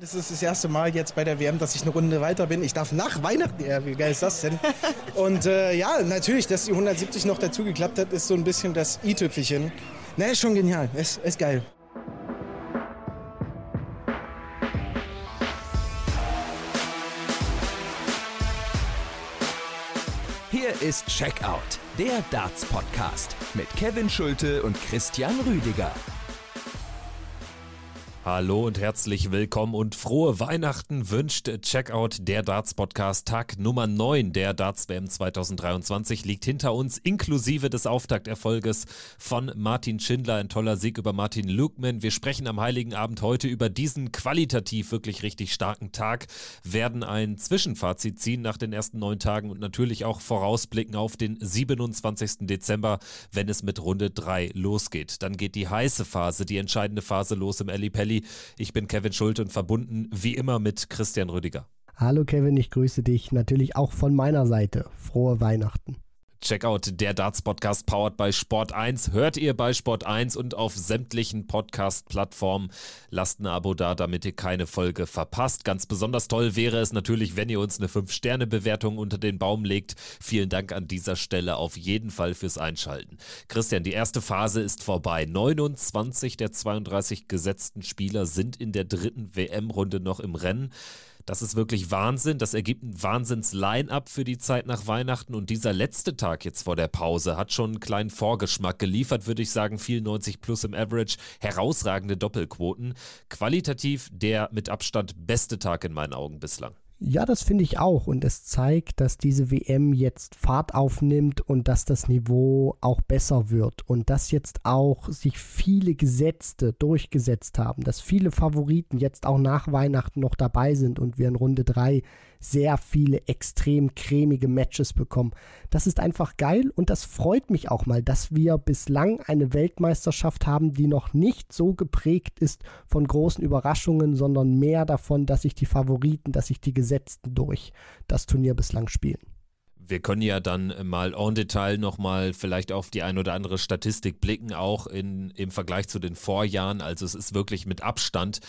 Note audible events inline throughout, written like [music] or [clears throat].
Das ist das erste Mal jetzt bei der WM, dass ich eine Runde weiter bin. Ich darf nach Weihnachten, ja, wie geil ist das denn? [laughs] Und äh, ja, natürlich, dass die 170 noch dazu geklappt hat, ist so ein bisschen das i-Tüpfelchen. Na, ist schon genial, ist, ist geil. Hier ist Checkout, der Darts Podcast mit Kevin Schulte und Christian Rüdiger. Hallo und herzlich willkommen und frohe Weihnachten wünscht Checkout der Darts Podcast. Tag Nummer 9 der Darts WM 2023 liegt hinter uns, inklusive des Auftakterfolges von Martin Schindler. Ein toller Sieg über Martin Lukman. Wir sprechen am Heiligen Abend heute über diesen qualitativ wirklich richtig starken Tag, werden ein Zwischenfazit ziehen nach den ersten neun Tagen und natürlich auch vorausblicken auf den 27. Dezember, wenn es mit Runde 3 losgeht. Dann geht die heiße Phase, die entscheidende Phase los im Ali Ich bin Kevin Schulte und verbunden wie immer mit Christian Rüdiger. Hallo Kevin, ich grüße dich natürlich auch von meiner Seite. Frohe Weihnachten. Checkout der Darts Podcast powered by Sport 1 hört ihr bei Sport 1 und auf sämtlichen Podcast Plattformen. Lasst ein Abo da, damit ihr keine Folge verpasst. Ganz besonders toll wäre es natürlich, wenn ihr uns eine 5 Sterne Bewertung unter den Baum legt. Vielen Dank an dieser Stelle auf jeden Fall fürs Einschalten. Christian, die erste Phase ist vorbei. 29 der 32 gesetzten Spieler sind in der dritten WM Runde noch im Rennen. Das ist wirklich Wahnsinn. Das ergibt ein Wahnsinns-Line-Up für die Zeit nach Weihnachten. Und dieser letzte Tag jetzt vor der Pause hat schon einen kleinen Vorgeschmack geliefert, würde ich sagen. 94 plus im Average. Herausragende Doppelquoten. Qualitativ der mit Abstand beste Tag in meinen Augen bislang. Ja, das finde ich auch. Und es zeigt, dass diese WM jetzt Fahrt aufnimmt und dass das Niveau auch besser wird. Und dass jetzt auch sich viele Gesetzte durchgesetzt haben. Dass viele Favoriten jetzt auch nach Weihnachten noch dabei sind und wir in Runde 3 sehr viele extrem cremige Matches bekommen. Das ist einfach geil und das freut mich auch mal, dass wir bislang eine Weltmeisterschaft haben, die noch nicht so geprägt ist von großen Überraschungen, sondern mehr davon, dass sich die Favoriten, dass sich die Gesetzten durch das Turnier bislang spielen wir können ja dann mal en Detail nochmal vielleicht auf die ein oder andere Statistik blicken, auch in, im Vergleich zu den Vorjahren. Also es ist wirklich mit Abstand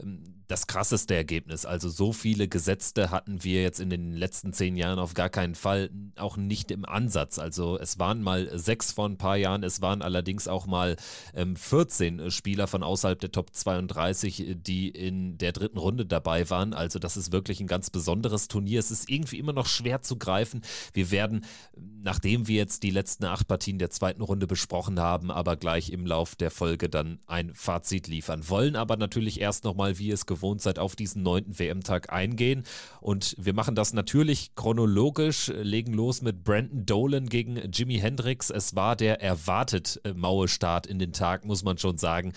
ähm, das krasseste Ergebnis. Also so viele Gesetzte hatten wir jetzt in den letzten zehn Jahren auf gar keinen Fall, auch nicht im Ansatz. Also es waren mal sechs vor ein paar Jahren, es waren allerdings auch mal ähm, 14 Spieler von außerhalb der Top 32, die in der dritten Runde dabei waren. Also das ist wirklich ein ganz besonderes Turnier. Es ist irgendwie immer noch schwer zu greifen. Wir werden, nachdem wir jetzt die letzten acht Partien der zweiten Runde besprochen haben, aber gleich im Lauf der Folge dann ein Fazit liefern. Wollen aber natürlich erst nochmal, wie ihr es gewohnt seid, auf diesen neunten WM-Tag eingehen. Und wir machen das natürlich chronologisch, legen los mit Brandon Dolan gegen Jimi Hendrix. Es war der erwartet äh, maue Start in den Tag, muss man schon sagen.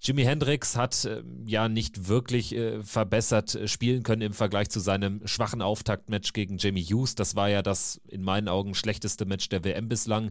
Jimi Hendrix hat äh, ja nicht wirklich äh, verbessert spielen können im Vergleich zu seinem schwachen Auftaktmatch gegen Jamie Hughes. Das war ja das in meinen Augen schlechteste Match der WM bislang.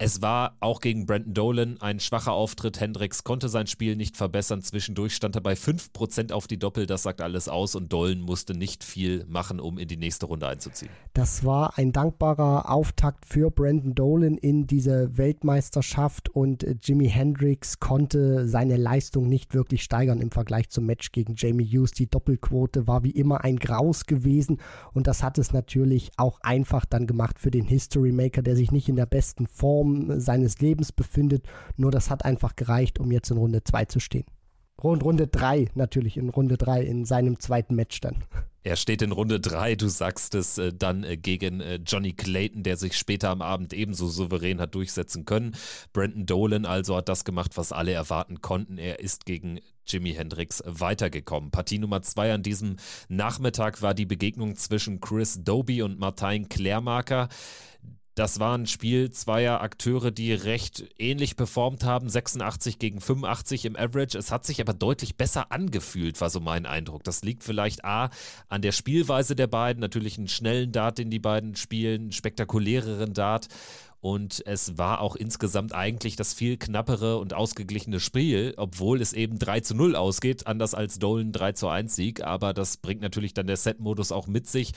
Es war auch gegen Brandon Dolan ein schwacher Auftritt. Hendricks konnte sein Spiel nicht verbessern. Zwischendurch stand er bei 5% auf die Doppel. Das sagt alles aus. Und Dolan musste nicht viel machen, um in die nächste Runde einzuziehen. Das war ein dankbarer Auftakt für Brandon Dolan in diese Weltmeisterschaft. Und Jimi Hendricks konnte seine Leistung nicht wirklich steigern im Vergleich zum Match gegen Jamie Hughes. Die Doppelquote war wie immer ein Graus gewesen. Und das hat es natürlich auch einfach dann gemacht für den History Maker, der sich nicht in der besten Form Form seines Lebens befindet. Nur das hat einfach gereicht, um jetzt in Runde 2 zu stehen. Und Runde 3 natürlich, in Runde 3 in seinem zweiten Match dann. Er steht in Runde 3, du sagst es, äh, dann äh, gegen äh, Johnny Clayton, der sich später am Abend ebenso souverän hat durchsetzen können. Brandon Dolan also hat das gemacht, was alle erwarten konnten. Er ist gegen Jimi Hendrix weitergekommen. Partie Nummer 2 an diesem Nachmittag war die Begegnung zwischen Chris Doby und Martin Klärmarker. Das war ein Spiel zweier Akteure, die recht ähnlich performt haben, 86 gegen 85 im Average. Es hat sich aber deutlich besser angefühlt, war so mein Eindruck. Das liegt vielleicht A an der Spielweise der beiden, natürlich einen schnellen Dart, den die beiden spielen, einen spektakuläreren Dart. Und es war auch insgesamt eigentlich das viel knappere und ausgeglichene Spiel, obwohl es eben 3 zu 0 ausgeht, anders als Dolan 3 zu 1 Sieg. Aber das bringt natürlich dann der Set-Modus auch mit sich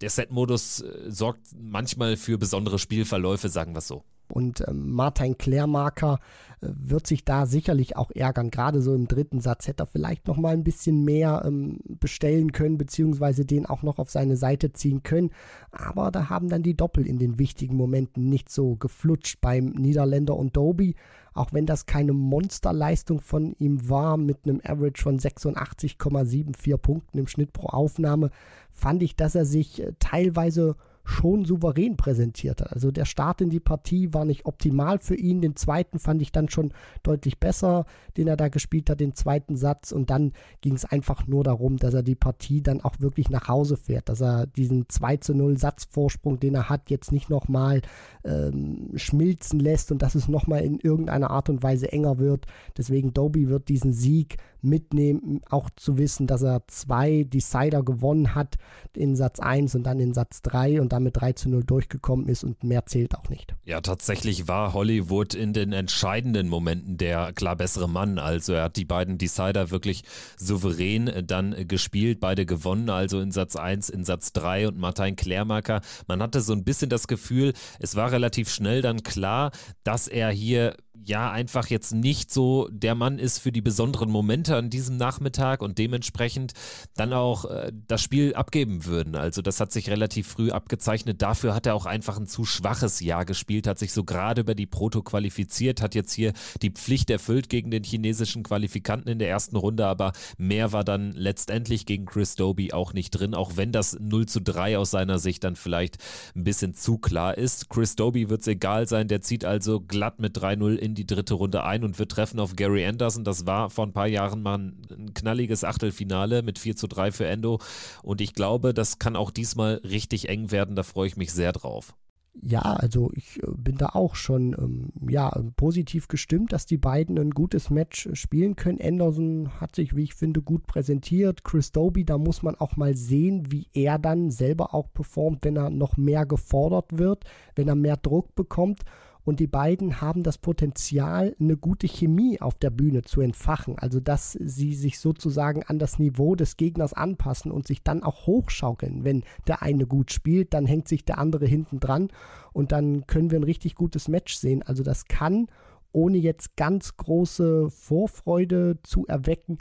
der Set-Modus äh, sorgt manchmal für besondere Spielverläufe, sagen wir es so. Und ähm, Martin Klärmarker äh, wird sich da sicherlich auch ärgern. Gerade so im dritten Satz hätte er vielleicht noch mal ein bisschen mehr ähm, bestellen können, beziehungsweise den auch noch auf seine Seite ziehen können. Aber da haben dann die Doppel in den wichtigen Momenten nicht so geflutscht beim Niederländer und Doby. Auch wenn das keine Monsterleistung von ihm war, mit einem Average von 86,74 Punkten im Schnitt pro Aufnahme, fand ich, dass er sich äh, teilweise schon souverän präsentiert hat. Also der Start in die Partie war nicht optimal für ihn. Den zweiten fand ich dann schon deutlich besser, den er da gespielt hat, den zweiten Satz. Und dann ging es einfach nur darum, dass er die Partie dann auch wirklich nach Hause fährt, dass er diesen 2 zu 0 Satzvorsprung, den er hat, jetzt nicht nochmal ähm, schmilzen lässt und dass es nochmal in irgendeiner Art und Weise enger wird. Deswegen Doby wird diesen Sieg mitnehmen, auch zu wissen, dass er zwei Decider gewonnen hat in Satz 1 und dann in Satz 3 und damit 3 zu 0 durchgekommen ist und mehr zählt auch nicht. Ja, tatsächlich war Hollywood in den entscheidenden Momenten der klar bessere Mann. Also er hat die beiden Decider wirklich souverän dann gespielt, beide gewonnen, also in Satz 1, in Satz 3 und Martin Klärmacker. Man hatte so ein bisschen das Gefühl, es war relativ schnell dann klar, dass er hier ja einfach jetzt nicht so der Mann ist für die besonderen Momente an diesem Nachmittag und dementsprechend dann auch äh, das Spiel abgeben würden. Also das hat sich relativ früh abgezeichnet. Dafür hat er auch einfach ein zu schwaches Jahr gespielt, hat sich so gerade über die Proto qualifiziert, hat jetzt hier die Pflicht erfüllt gegen den chinesischen Qualifikanten in der ersten Runde, aber mehr war dann letztendlich gegen Chris Doby auch nicht drin, auch wenn das 0 zu 3 aus seiner Sicht dann vielleicht ein bisschen zu klar ist. Chris Doby wird es egal sein, der zieht also glatt mit 3-0 in die dritte Runde ein und wir treffen auf Gary Anderson. Das war vor ein paar Jahren mal ein knalliges Achtelfinale mit 4 zu 3 für Endo. Und ich glaube, das kann auch diesmal richtig eng werden. Da freue ich mich sehr drauf. Ja, also ich äh, bin da auch schon ähm, ja, positiv gestimmt, dass die beiden ein gutes Match äh, spielen können. Anderson hat sich, wie ich finde, gut präsentiert. Chris Doby, da muss man auch mal sehen, wie er dann selber auch performt, wenn er noch mehr gefordert wird, wenn er mehr Druck bekommt. Und die beiden haben das Potenzial, eine gute Chemie auf der Bühne zu entfachen. Also, dass sie sich sozusagen an das Niveau des Gegners anpassen und sich dann auch hochschaukeln. Wenn der eine gut spielt, dann hängt sich der andere hinten dran und dann können wir ein richtig gutes Match sehen. Also, das kann, ohne jetzt ganz große Vorfreude zu erwecken,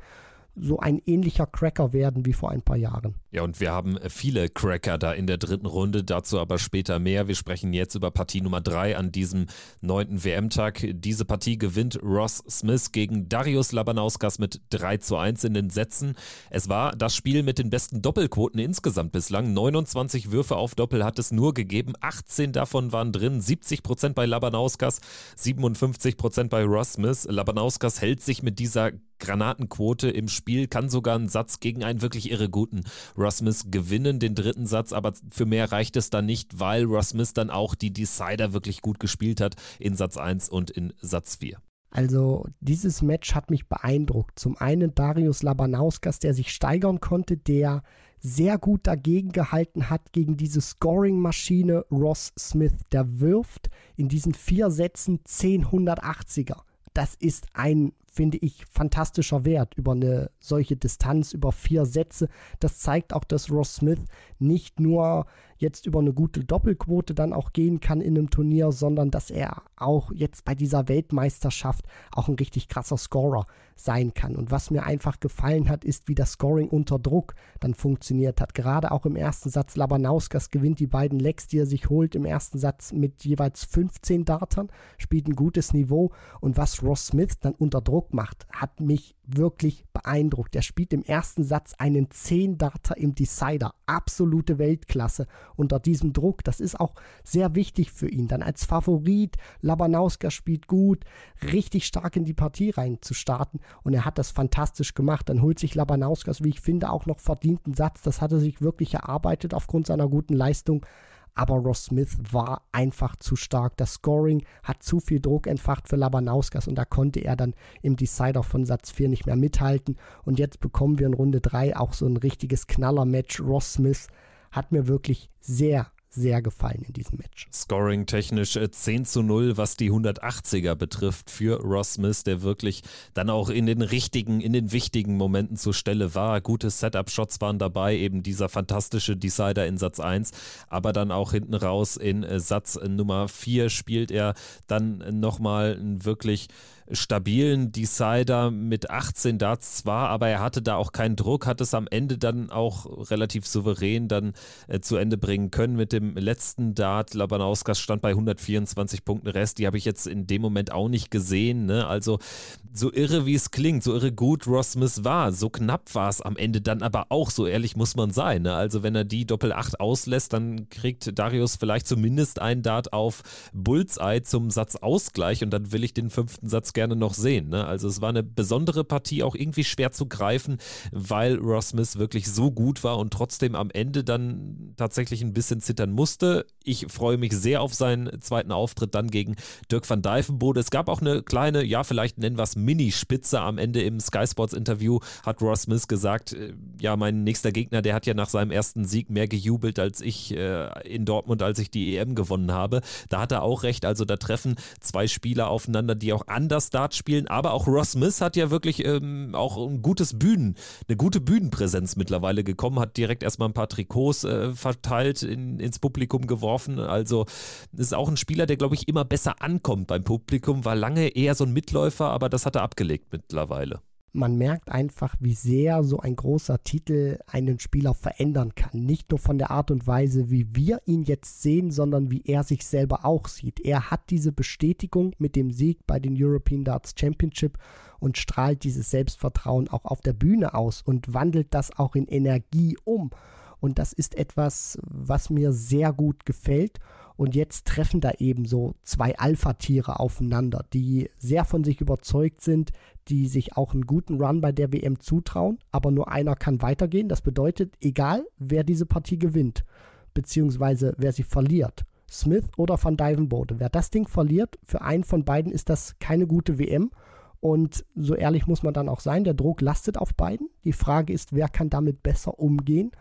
so ein ähnlicher Cracker werden wie vor ein paar Jahren. Ja, und wir haben viele Cracker da in der dritten Runde, dazu aber später mehr. Wir sprechen jetzt über Partie Nummer 3 an diesem neunten WM-Tag. Diese Partie gewinnt Ross Smith gegen Darius Labanauskas mit 3 zu 1 in den Sätzen. Es war das Spiel mit den besten Doppelquoten insgesamt bislang. 29 Würfe auf Doppel hat es nur gegeben. 18 davon waren drin. 70 Prozent bei Labanauskas, 57 Prozent bei Ross Smith. Labanauskas hält sich mit dieser Granatenquote im Spiel, kann sogar einen Satz gegen einen wirklich irre guten Smith gewinnen, den dritten Satz, aber für mehr reicht es dann nicht, weil Smith dann auch die Decider wirklich gut gespielt hat in Satz 1 und in Satz 4. Also dieses Match hat mich beeindruckt. Zum einen Darius Labanauskas, der sich steigern konnte, der sehr gut dagegen gehalten hat gegen diese Scoring-Maschine Ross Smith. Der wirft in diesen vier Sätzen 10 180er. Das ist ein finde ich, fantastischer Wert über eine solche Distanz, über vier Sätze. Das zeigt auch, dass Ross Smith nicht nur jetzt über eine gute Doppelquote dann auch gehen kann in einem Turnier, sondern dass er auch jetzt bei dieser Weltmeisterschaft auch ein richtig krasser Scorer sein kann. Und was mir einfach gefallen hat, ist, wie das Scoring unter Druck dann funktioniert hat. Gerade auch im ersten Satz Labanauskas gewinnt die beiden Lecks, die er sich holt, im ersten Satz mit jeweils 15 Dartern, spielt ein gutes Niveau. Und was Ross Smith dann unter Druck macht, hat mich wirklich beeindruckt. Er spielt im ersten Satz einen 10-Darter im Decider. Absolute Weltklasse unter diesem Druck. Das ist auch sehr wichtig für ihn. Dann als Favorit, Labanauska spielt gut, richtig stark in die Partie rein zu starten. Und er hat das fantastisch gemacht. Dann holt sich Labanauskas, wie ich finde, auch noch verdienten Satz. Das hat er sich wirklich erarbeitet aufgrund seiner guten Leistung aber Ross Smith war einfach zu stark. Das Scoring hat zu viel Druck entfacht für Labanauskas und da konnte er dann im Decider von Satz 4 nicht mehr mithalten. Und jetzt bekommen wir in Runde 3 auch so ein richtiges Knaller-Match. Ross Smith hat mir wirklich sehr, sehr gefallen in diesem Match. Scoring technisch 10 äh, zu 0, was die 180er betrifft für Ross Smith, der wirklich dann auch in den richtigen, in den wichtigen Momenten zur Stelle war. Gute Setup-Shots waren dabei, eben dieser fantastische Decider in Satz 1, aber dann auch hinten raus in äh, Satz Nummer 4 spielt er dann nochmal ein wirklich stabilen Decider mit 18 Darts zwar, aber er hatte da auch keinen Druck, hat es am Ende dann auch relativ souverän dann äh, zu Ende bringen können mit dem letzten Dart. Labanauskas stand bei 124 Punkten Rest, die habe ich jetzt in dem Moment auch nicht gesehen. Ne? Also so irre wie es klingt, so irre gut Ross Smith war, so knapp war es am Ende dann aber auch, so ehrlich muss man sein. Ne? Also wenn er die Doppel 8 auslässt, dann kriegt Darius vielleicht zumindest einen Dart auf Bullseye zum Satzausgleich und dann will ich den fünften Satz gerne noch sehen. Ne? Also es war eine besondere Partie, auch irgendwie schwer zu greifen, weil Ross Smith wirklich so gut war und trotzdem am Ende dann tatsächlich ein bisschen zittern musste. Ich freue mich sehr auf seinen zweiten Auftritt dann gegen Dirk van Dijvenbode. Es gab auch eine kleine, ja vielleicht nennen wir es Minispitze am Ende im Sky Sports Interview, hat Ross Smith gesagt, äh, ja mein nächster Gegner, der hat ja nach seinem ersten Sieg mehr gejubelt als ich äh, in Dortmund, als ich die EM gewonnen habe. Da hat er auch recht, also da treffen zwei Spieler aufeinander, die auch anders Dart spielen, aber auch Ross Smith hat ja wirklich ähm, auch ein gutes Bühnen, eine gute Bühnenpräsenz mittlerweile gekommen, hat direkt erstmal ein paar Trikots äh, verteilt, in, ins Publikum geworfen, also ist auch ein Spieler, der glaube ich immer besser ankommt beim Publikum, war lange eher so ein Mitläufer, aber das hat er abgelegt mittlerweile man merkt einfach, wie sehr so ein großer Titel einen Spieler verändern kann. Nicht nur von der Art und Weise, wie wir ihn jetzt sehen, sondern wie er sich selber auch sieht. Er hat diese Bestätigung mit dem Sieg bei den European Darts Championship und strahlt dieses Selbstvertrauen auch auf der Bühne aus und wandelt das auch in Energie um. Und das ist etwas, was mir sehr gut gefällt. Und jetzt treffen da eben so zwei Alpha-Tiere aufeinander, die sehr von sich überzeugt sind, die sich auch einen guten Run bei der WM zutrauen, aber nur einer kann weitergehen. Das bedeutet, egal wer diese Partie gewinnt, beziehungsweise wer sie verliert, Smith oder Van Dyvenbode, wer das Ding verliert, für einen von beiden ist das keine gute WM. Und so ehrlich muss man dann auch sein, der Druck lastet auf beiden. Die Frage ist, wer kann damit besser umgehen?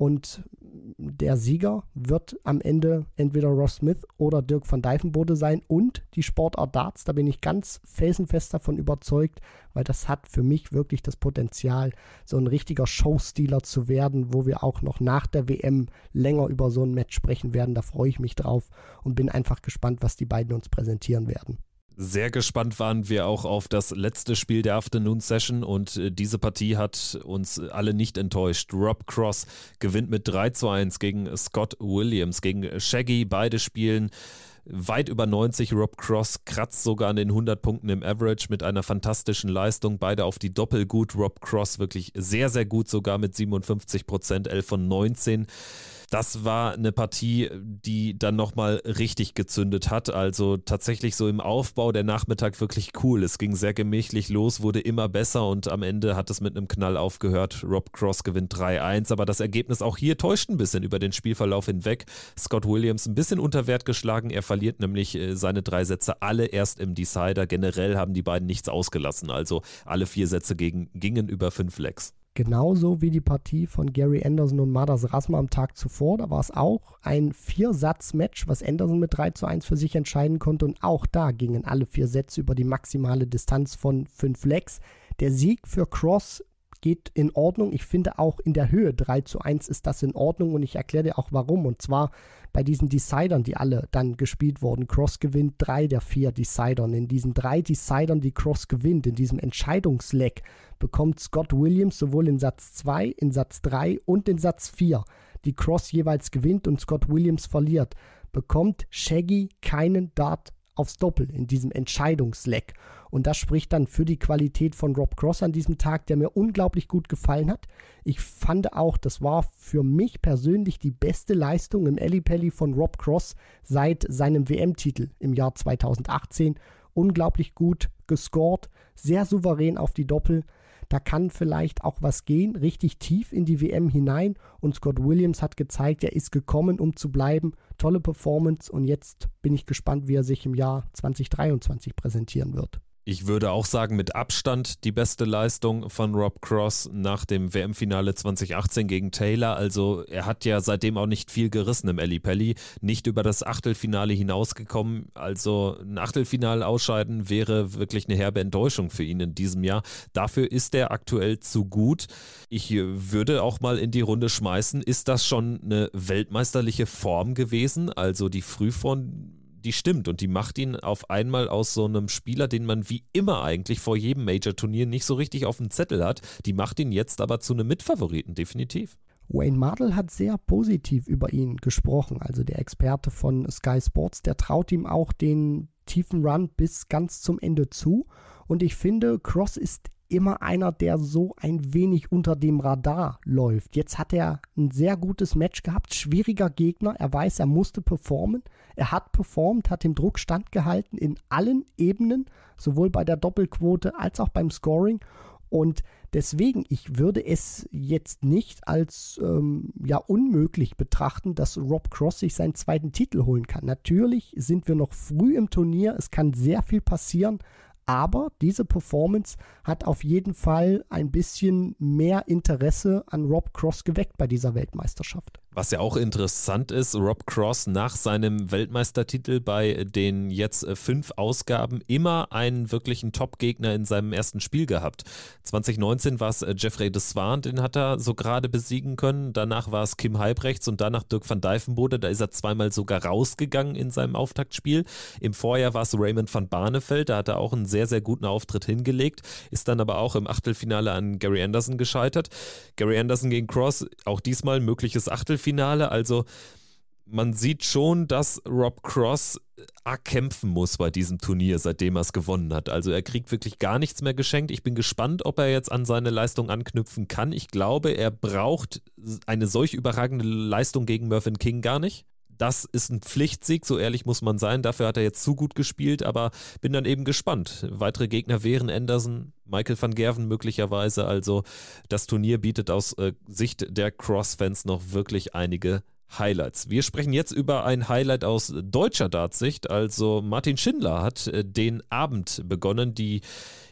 Und der Sieger wird am Ende entweder Ross Smith oder Dirk van Dijvenbode sein und die Sportart Darts. Da bin ich ganz felsenfest davon überzeugt, weil das hat für mich wirklich das Potenzial, so ein richtiger Showstealer zu werden, wo wir auch noch nach der WM länger über so ein Match sprechen werden. Da freue ich mich drauf und bin einfach gespannt, was die beiden uns präsentieren werden. Sehr gespannt waren wir auch auf das letzte Spiel der Afternoon Session und äh, diese Partie hat uns alle nicht enttäuscht. Rob Cross gewinnt mit 3 zu 1 gegen Scott Williams, gegen Shaggy. Beide spielen weit über 90. Rob Cross kratzt sogar an den 100 Punkten im Average mit einer fantastischen Leistung. Beide auf die Doppel gut. Rob Cross wirklich sehr, sehr gut, sogar mit 57 Prozent, 11 von 19 das war eine Partie, die dann nochmal richtig gezündet hat. Also tatsächlich so im Aufbau der Nachmittag wirklich cool. Es ging sehr gemächlich los, wurde immer besser und am Ende hat es mit einem Knall aufgehört. Rob Cross gewinnt 3-1, aber das Ergebnis auch hier täuscht ein bisschen über den Spielverlauf hinweg. Scott Williams ein bisschen unter Wert geschlagen. Er verliert nämlich äh, seine drei Sätze alle erst im Decider. Generell haben die beiden nichts ausgelassen. Also alle vier Sätze gegen, gingen über fünf Legs. Genauso wie die Partie von Gary Anderson und Madas Rasma am Tag zuvor. Da war es auch ein Viersatz-Match, was Anderson mit 3 zu 1 für sich entscheiden konnte. Und auch da gingen alle vier Sätze über die maximale Distanz von 5 Legs. Der Sieg für Cross geht in Ordnung. Ich finde auch in der Höhe 3 zu 1 ist das in Ordnung und ich erkläre dir auch warum. Und zwar bei diesen Decidern, die alle dann gespielt wurden. Cross gewinnt drei der vier Decidern. In diesen drei Decidern, die Cross gewinnt, in diesem Entscheidungsleck, bekommt Scott Williams sowohl in Satz 2, in Satz 3 und in Satz 4, die Cross jeweils gewinnt und Scott Williams verliert, bekommt Shaggy keinen Dart aufs Doppel in diesem Entscheidungsleck. Und das spricht dann für die Qualität von Rob Cross an diesem Tag, der mir unglaublich gut gefallen hat. Ich fand auch, das war für mich persönlich die beste Leistung im Ellipelli von Rob Cross seit seinem WM-Titel im Jahr 2018. Unglaublich gut gescored, sehr souverän auf die Doppel. Da kann vielleicht auch was gehen, richtig tief in die WM hinein. Und Scott Williams hat gezeigt, er ist gekommen, um zu bleiben. Tolle Performance und jetzt bin ich gespannt, wie er sich im Jahr 2023 präsentieren wird. Ich würde auch sagen, mit Abstand die beste Leistung von Rob Cross nach dem WM-Finale 2018 gegen Taylor. Also er hat ja seitdem auch nicht viel gerissen im Eli Pelli, nicht über das Achtelfinale hinausgekommen. Also ein Achtelfinale ausscheiden wäre wirklich eine herbe Enttäuschung für ihn in diesem Jahr. Dafür ist er aktuell zu gut. Ich würde auch mal in die Runde schmeißen, ist das schon eine weltmeisterliche Form gewesen? Also die Frühform die stimmt und die macht ihn auf einmal aus so einem Spieler, den man wie immer eigentlich vor jedem Major-Turnier nicht so richtig auf dem Zettel hat, die macht ihn jetzt aber zu einem Mitfavoriten, definitiv. Wayne Mardell hat sehr positiv über ihn gesprochen, also der Experte von Sky Sports, der traut ihm auch den tiefen Run bis ganz zum Ende zu. Und ich finde, Cross ist immer einer, der so ein wenig unter dem Radar läuft. Jetzt hat er ein sehr gutes Match gehabt, schwieriger Gegner. Er weiß, er musste performen. Er hat performt, hat dem Druck standgehalten in allen Ebenen, sowohl bei der Doppelquote als auch beim Scoring. Und deswegen, ich würde es jetzt nicht als ähm, ja unmöglich betrachten, dass Rob Cross sich seinen zweiten Titel holen kann. Natürlich sind wir noch früh im Turnier, es kann sehr viel passieren, aber diese Performance hat auf jeden Fall ein bisschen mehr Interesse an Rob Cross geweckt bei dieser Weltmeisterschaft. Was ja auch interessant ist, Rob Cross nach seinem Weltmeistertitel bei den jetzt äh, fünf Ausgaben immer einen wirklichen Top-Gegner in seinem ersten Spiel gehabt. 2019 war es Jeffrey de Swan, den hat er so gerade besiegen können. Danach war es Kim Halbrechts und danach Dirk van Dijvenbode. Da ist er zweimal sogar rausgegangen in seinem Auftaktspiel. Im Vorjahr war es Raymond van Barneveld, da hat er auch einen sehr, sehr guten Auftritt hingelegt, ist dann aber auch im Achtelfinale an Gary Anderson gescheitert. Gary Anderson gegen Cross, auch diesmal mögliches Achtelfinale. Achtelfinale. Also man sieht schon, dass Rob Cross arg kämpfen muss bei diesem Turnier, seitdem er es gewonnen hat. Also er kriegt wirklich gar nichts mehr geschenkt. Ich bin gespannt, ob er jetzt an seine Leistung anknüpfen kann. Ich glaube, er braucht eine solch überragende Leistung gegen Mervyn King gar nicht. Das ist ein Pflichtsieg, so ehrlich muss man sein. Dafür hat er jetzt zu gut gespielt, aber bin dann eben gespannt. Weitere Gegner wären Anderson, Michael van Gerven möglicherweise. Also das Turnier bietet aus äh, Sicht der Cross-Fans noch wirklich einige Highlights. Wir sprechen jetzt über ein Highlight aus deutscher Dartsicht. Also Martin Schindler hat äh, den Abend begonnen, die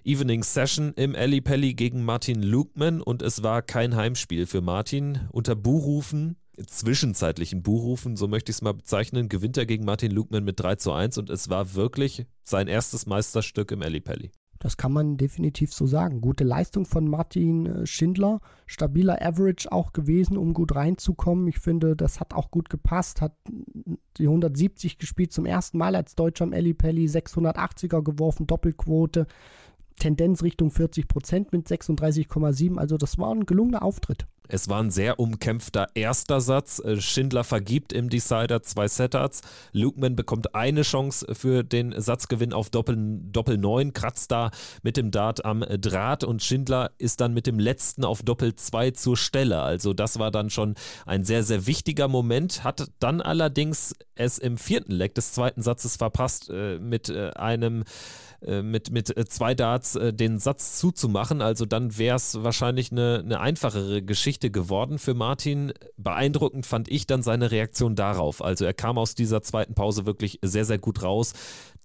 Evening Session im Ali Pelli gegen Martin Lukman und es war kein Heimspiel für Martin. Unter Buhrufen zwischenzeitlichen Buchrufen, so möchte ich es mal bezeichnen, gewinnt er gegen Martin Lukman mit 3 zu 1 und es war wirklich sein erstes Meisterstück im Ellipelli. Das kann man definitiv so sagen. Gute Leistung von Martin äh, Schindler, stabiler Average auch gewesen, um gut reinzukommen. Ich finde, das hat auch gut gepasst. Hat die 170 gespielt zum ersten Mal als Deutscher im Ellipelli, 680er geworfen, Doppelquote. Tendenz Richtung 40 Prozent mit 36,7. Also das war ein gelungener Auftritt. Es war ein sehr umkämpfter erster Satz. Äh, Schindler vergibt im Decider zwei Setups. Lukeman bekommt eine Chance für den Satzgewinn auf Doppel, Doppel 9, kratzt da mit dem Dart am Draht und Schindler ist dann mit dem letzten auf Doppel 2 zur Stelle. Also das war dann schon ein sehr, sehr wichtiger Moment, hat dann allerdings es im vierten Leck des zweiten Satzes verpasst äh, mit äh, einem äh, mit, mit äh, zwei Darts äh, den Satz zuzumachen. Also dann wäre es wahrscheinlich eine, eine einfachere Geschichte geworden für Martin. Beeindruckend fand ich dann seine Reaktion darauf. Also er kam aus dieser zweiten Pause wirklich sehr, sehr gut raus.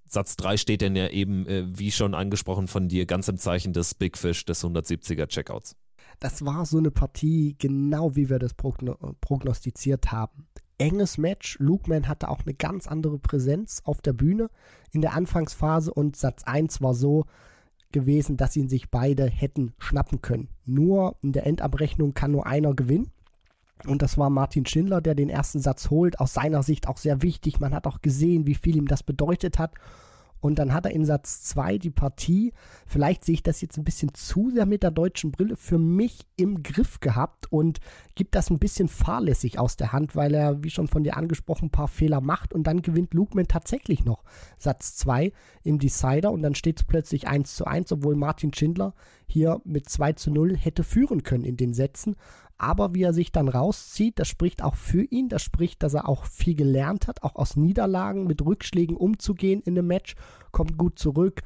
Satz 3 steht dann ja eben, wie schon angesprochen von dir, ganz im Zeichen des Big Fish, des 170er Checkouts. Das war so eine Partie, genau wie wir das prognostiziert haben enges Match. Lukeman hatte auch eine ganz andere Präsenz auf der Bühne in der Anfangsphase und Satz 1 war so gewesen, dass ihn sich beide hätten schnappen können. Nur in der Endabrechnung kann nur einer gewinnen. Und das war Martin Schindler, der den ersten Satz holt. Aus seiner Sicht auch sehr wichtig. Man hat auch gesehen, wie viel ihm das bedeutet hat. Und dann hat er in Satz 2 die Partie, vielleicht sehe ich das jetzt ein bisschen zu sehr mit der deutschen Brille, für mich im Griff gehabt und gibt das ein bisschen fahrlässig aus der Hand, weil er, wie schon von dir angesprochen, ein paar Fehler macht und dann gewinnt Lukeman tatsächlich noch Satz 2 im Decider und dann steht es plötzlich 1 zu 1, obwohl Martin Schindler hier mit 2 zu 0 hätte führen können in den Sätzen. Aber wie er sich dann rauszieht, das spricht auch für ihn. Das spricht, dass er auch viel gelernt hat, auch aus Niederlagen mit Rückschlägen umzugehen in einem Match, kommt gut zurück.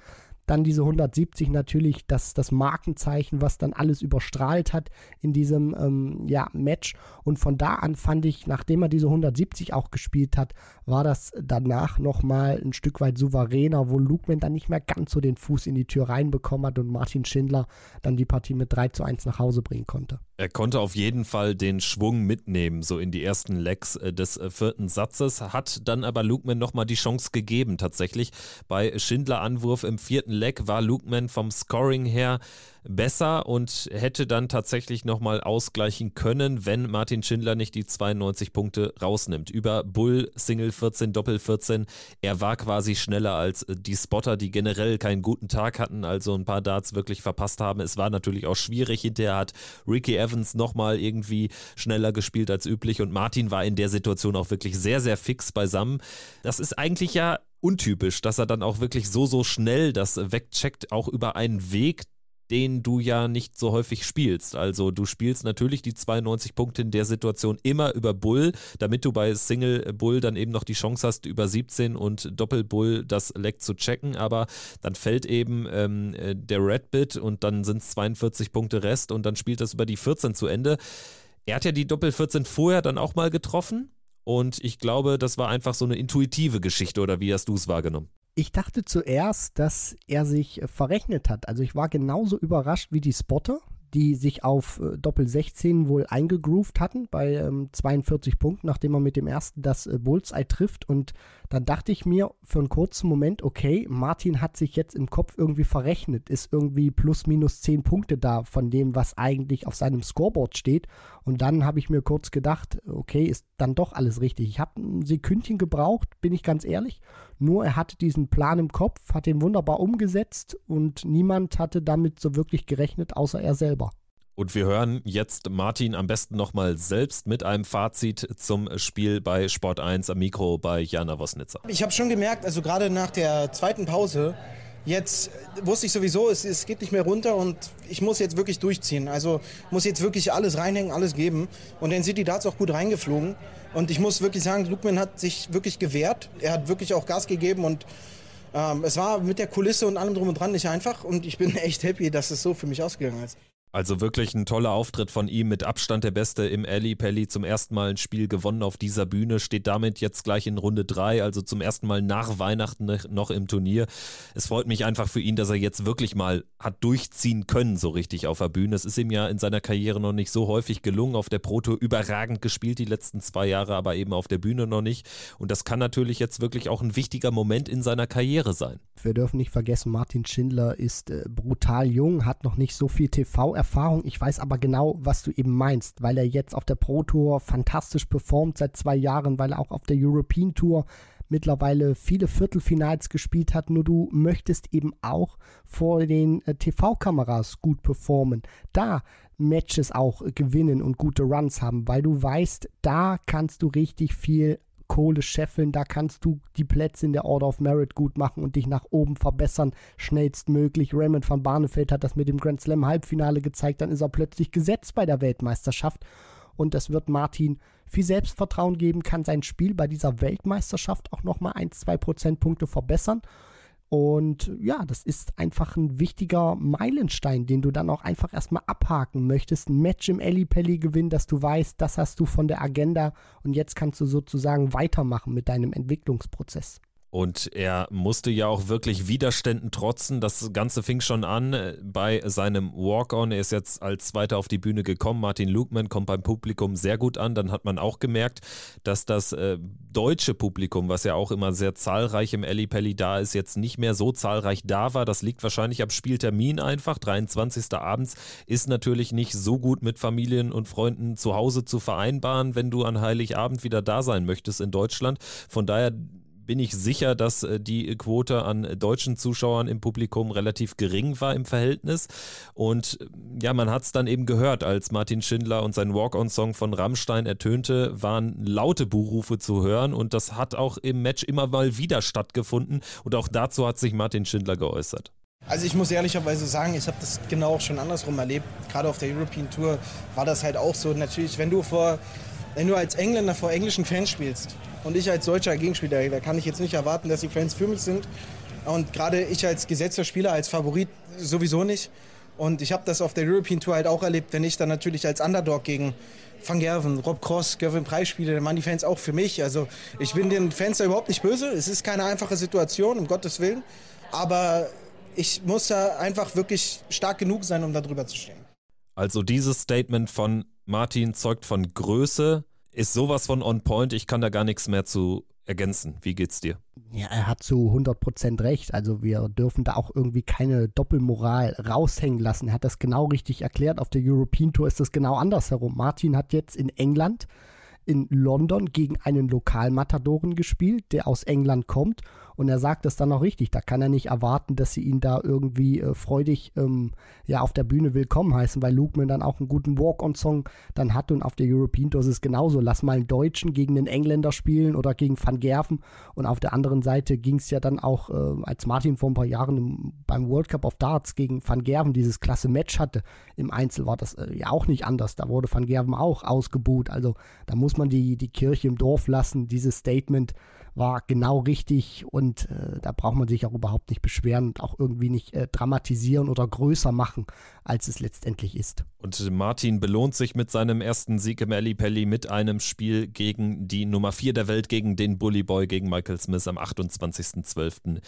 Dann diese 170 natürlich das, das Markenzeichen, was dann alles überstrahlt hat in diesem ähm, ja, Match. Und von da an fand ich, nachdem er diese 170 auch gespielt hat, war das danach nochmal ein Stück weit souveräner, wo Lukeman dann nicht mehr ganz so den Fuß in die Tür reinbekommen hat und Martin Schindler dann die Partie mit 3 zu 1 nach Hause bringen konnte. Er konnte auf jeden Fall den Schwung mitnehmen, so in die ersten Legs äh, des äh, vierten Satzes, hat dann aber Lukeman nochmal die Chance gegeben tatsächlich. Bei Schindler Anwurf im vierten Leg war Lukeman vom Scoring her besser und hätte dann tatsächlich nochmal ausgleichen können, wenn Martin Schindler nicht die 92 Punkte rausnimmt. Über Bull, Single 14, Doppel 14. Er war quasi schneller als die Spotter, die generell keinen guten Tag hatten, also ein paar Darts wirklich verpasst haben. Es war natürlich auch schwierig. Hinterher hat Ricky Evans nochmal irgendwie schneller gespielt als üblich und Martin war in der Situation auch wirklich sehr, sehr fix beisammen. Das ist eigentlich ja untypisch, dass er dann auch wirklich so, so schnell das wegcheckt, auch über einen Weg, den du ja nicht so häufig spielst. Also du spielst natürlich die 92 Punkte in der Situation immer über Bull, damit du bei Single Bull dann eben noch die Chance hast, über 17 und Doppel Bull das Leck zu checken. Aber dann fällt eben ähm, äh, der Red Bit und dann sind es 42 Punkte Rest und dann spielt das über die 14 zu Ende. Er hat ja die Doppel 14 vorher dann auch mal getroffen. Und ich glaube, das war einfach so eine intuitive Geschichte, oder wie hast du es wahrgenommen? Ich dachte zuerst, dass er sich äh, verrechnet hat. Also ich war genauso überrascht wie die Spotter, die sich auf äh, Doppel 16 wohl eingegroovt hatten bei ähm, 42 Punkten, nachdem er mit dem ersten das äh, Bullseye trifft. Und dann dachte ich mir für einen kurzen Moment, okay, Martin hat sich jetzt im Kopf irgendwie verrechnet, ist irgendwie plus minus 10 Punkte da von dem, was eigentlich auf seinem Scoreboard steht. Und dann habe ich mir kurz gedacht, okay, ist dann doch alles richtig. Ich habe ein Sekündchen gebraucht, bin ich ganz ehrlich. Nur er hatte diesen Plan im Kopf, hat den wunderbar umgesetzt und niemand hatte damit so wirklich gerechnet, außer er selber. Und wir hören jetzt Martin am besten nochmal selbst mit einem Fazit zum Spiel bei Sport 1 am Mikro bei Jana Wosnitzer. Ich habe schon gemerkt, also gerade nach der zweiten Pause, jetzt wusste ich sowieso, es, es geht nicht mehr runter und ich muss jetzt wirklich durchziehen. Also muss jetzt wirklich alles reinhängen, alles geben. Und dann sind die Darts auch gut reingeflogen. Und ich muss wirklich sagen, Lukman hat sich wirklich gewehrt. Er hat wirklich auch Gas gegeben und ähm, es war mit der Kulisse und allem drum und dran nicht einfach. Und ich bin [laughs] echt happy, dass es so für mich ausgegangen ist. Also wirklich ein toller Auftritt von ihm, mit Abstand der Beste im Ali Pelli, zum ersten Mal ein Spiel gewonnen auf dieser Bühne, steht damit jetzt gleich in Runde 3, also zum ersten Mal nach Weihnachten noch im Turnier. Es freut mich einfach für ihn, dass er jetzt wirklich mal hat durchziehen können, so richtig auf der Bühne. Es ist ihm ja in seiner Karriere noch nicht so häufig gelungen, auf der Proto überragend gespielt die letzten zwei Jahre, aber eben auf der Bühne noch nicht. Und das kann natürlich jetzt wirklich auch ein wichtiger Moment in seiner Karriere sein. Wir dürfen nicht vergessen, Martin Schindler ist äh, brutal jung, hat noch nicht so viel TV-Erfahrung Erfahrung. Ich weiß aber genau, was du eben meinst, weil er jetzt auf der Pro Tour fantastisch performt seit zwei Jahren, weil er auch auf der European Tour mittlerweile viele Viertelfinals gespielt hat, nur du möchtest eben auch vor den äh, TV-Kameras gut performen. Da Matches auch gewinnen und gute Runs haben, weil du weißt, da kannst du richtig viel Kohle scheffeln, da kannst du die Plätze in der Order of Merit gut machen und dich nach oben verbessern, schnellstmöglich. Raymond van Barneveld hat das mit dem Grand Slam Halbfinale gezeigt, dann ist er plötzlich gesetzt bei der Weltmeisterschaft und das wird Martin viel Selbstvertrauen geben, kann sein Spiel bei dieser Weltmeisterschaft auch nochmal 1, 2 Prozentpunkte verbessern und ja, das ist einfach ein wichtiger Meilenstein, den du dann auch einfach erstmal abhaken möchtest. Ein Match im Pelli gewinnen, dass du weißt, das hast du von der Agenda und jetzt kannst du sozusagen weitermachen mit deinem Entwicklungsprozess. Und er musste ja auch wirklich Widerständen trotzen. Das Ganze fing schon an äh, bei seinem Walk-On. Er ist jetzt als Zweiter auf die Bühne gekommen. Martin Lukman kommt beim Publikum sehr gut an. Dann hat man auch gemerkt, dass das äh, deutsche Publikum, was ja auch immer sehr zahlreich im Eli Pelli da ist, jetzt nicht mehr so zahlreich da war. Das liegt wahrscheinlich am Spieltermin einfach. 23. abends ist natürlich nicht so gut mit Familien und Freunden zu Hause zu vereinbaren, wenn du an Heiligabend wieder da sein möchtest in Deutschland. Von daher bin ich sicher, dass äh, die Quote an deutschen Zuschauern im Publikum relativ gering war im Verhältnis. Und äh, ja, man hat es dann eben gehört, als Martin Schindler und sein Walk-on-Song von Rammstein ertönte, waren laute Buhrufe zu hören und das hat auch im Match immer mal wieder stattgefunden und auch dazu hat sich Martin Schindler geäußert. Also ich muss ehrlicherweise sagen, ich habe das genau auch schon andersrum erlebt. Gerade auf der European Tour war das halt auch so. Natürlich, wenn du vor, wenn du als Engländer vor englischen Fans spielst, und ich als Deutscher Gegenspieler, da kann ich jetzt nicht erwarten, dass die Fans für mich sind. Und gerade ich als gesetzter Spieler, als Favorit sowieso nicht. Und ich habe das auf der European Tour halt auch erlebt, wenn ich dann natürlich als Underdog gegen Van Gerven, Rob Cross, Gervin Preis spiele, dann waren die Fans auch für mich. Also ich bin den Fans da überhaupt nicht böse. Es ist keine einfache Situation, um Gottes Willen. Aber ich muss da einfach wirklich stark genug sein, um da drüber zu stehen. Also dieses Statement von Martin zeugt von Größe, ist sowas von on point. Ich kann da gar nichts mehr zu ergänzen. Wie geht's dir? Ja, er hat zu 100% recht. Also wir dürfen da auch irgendwie keine Doppelmoral raushängen lassen. Er hat das genau richtig erklärt. Auf der European Tour ist das genau andersherum. Martin hat jetzt in England, in London gegen einen Lokalmatadoren gespielt, der aus England kommt und er sagt das dann auch richtig. Da kann er nicht erwarten, dass sie ihn da irgendwie äh, freudig ähm, ja, auf der Bühne willkommen heißen, weil Lukeman dann auch einen guten Walk-on-Song dann hat und auf der European Tour ist es genauso. Lass mal einen Deutschen gegen einen Engländer spielen oder gegen Van Gerven. Und auf der anderen Seite ging es ja dann auch, äh, als Martin vor ein paar Jahren im, beim World Cup of Darts gegen Van Gerven dieses klasse Match hatte, im Einzel war das äh, ja auch nicht anders. Da wurde Van Gerven auch ausgebuht. Also da muss man die, die Kirche im Dorf lassen. Dieses Statement war genau richtig und äh, da braucht man sich auch überhaupt nicht beschweren und auch irgendwie nicht äh, dramatisieren oder größer machen, als es letztendlich ist. Und Martin belohnt sich mit seinem ersten Sieg im Ali Pelli mit einem Spiel gegen die Nummer 4 der Welt, gegen den Bully Boy, gegen Michael Smith am 28.12.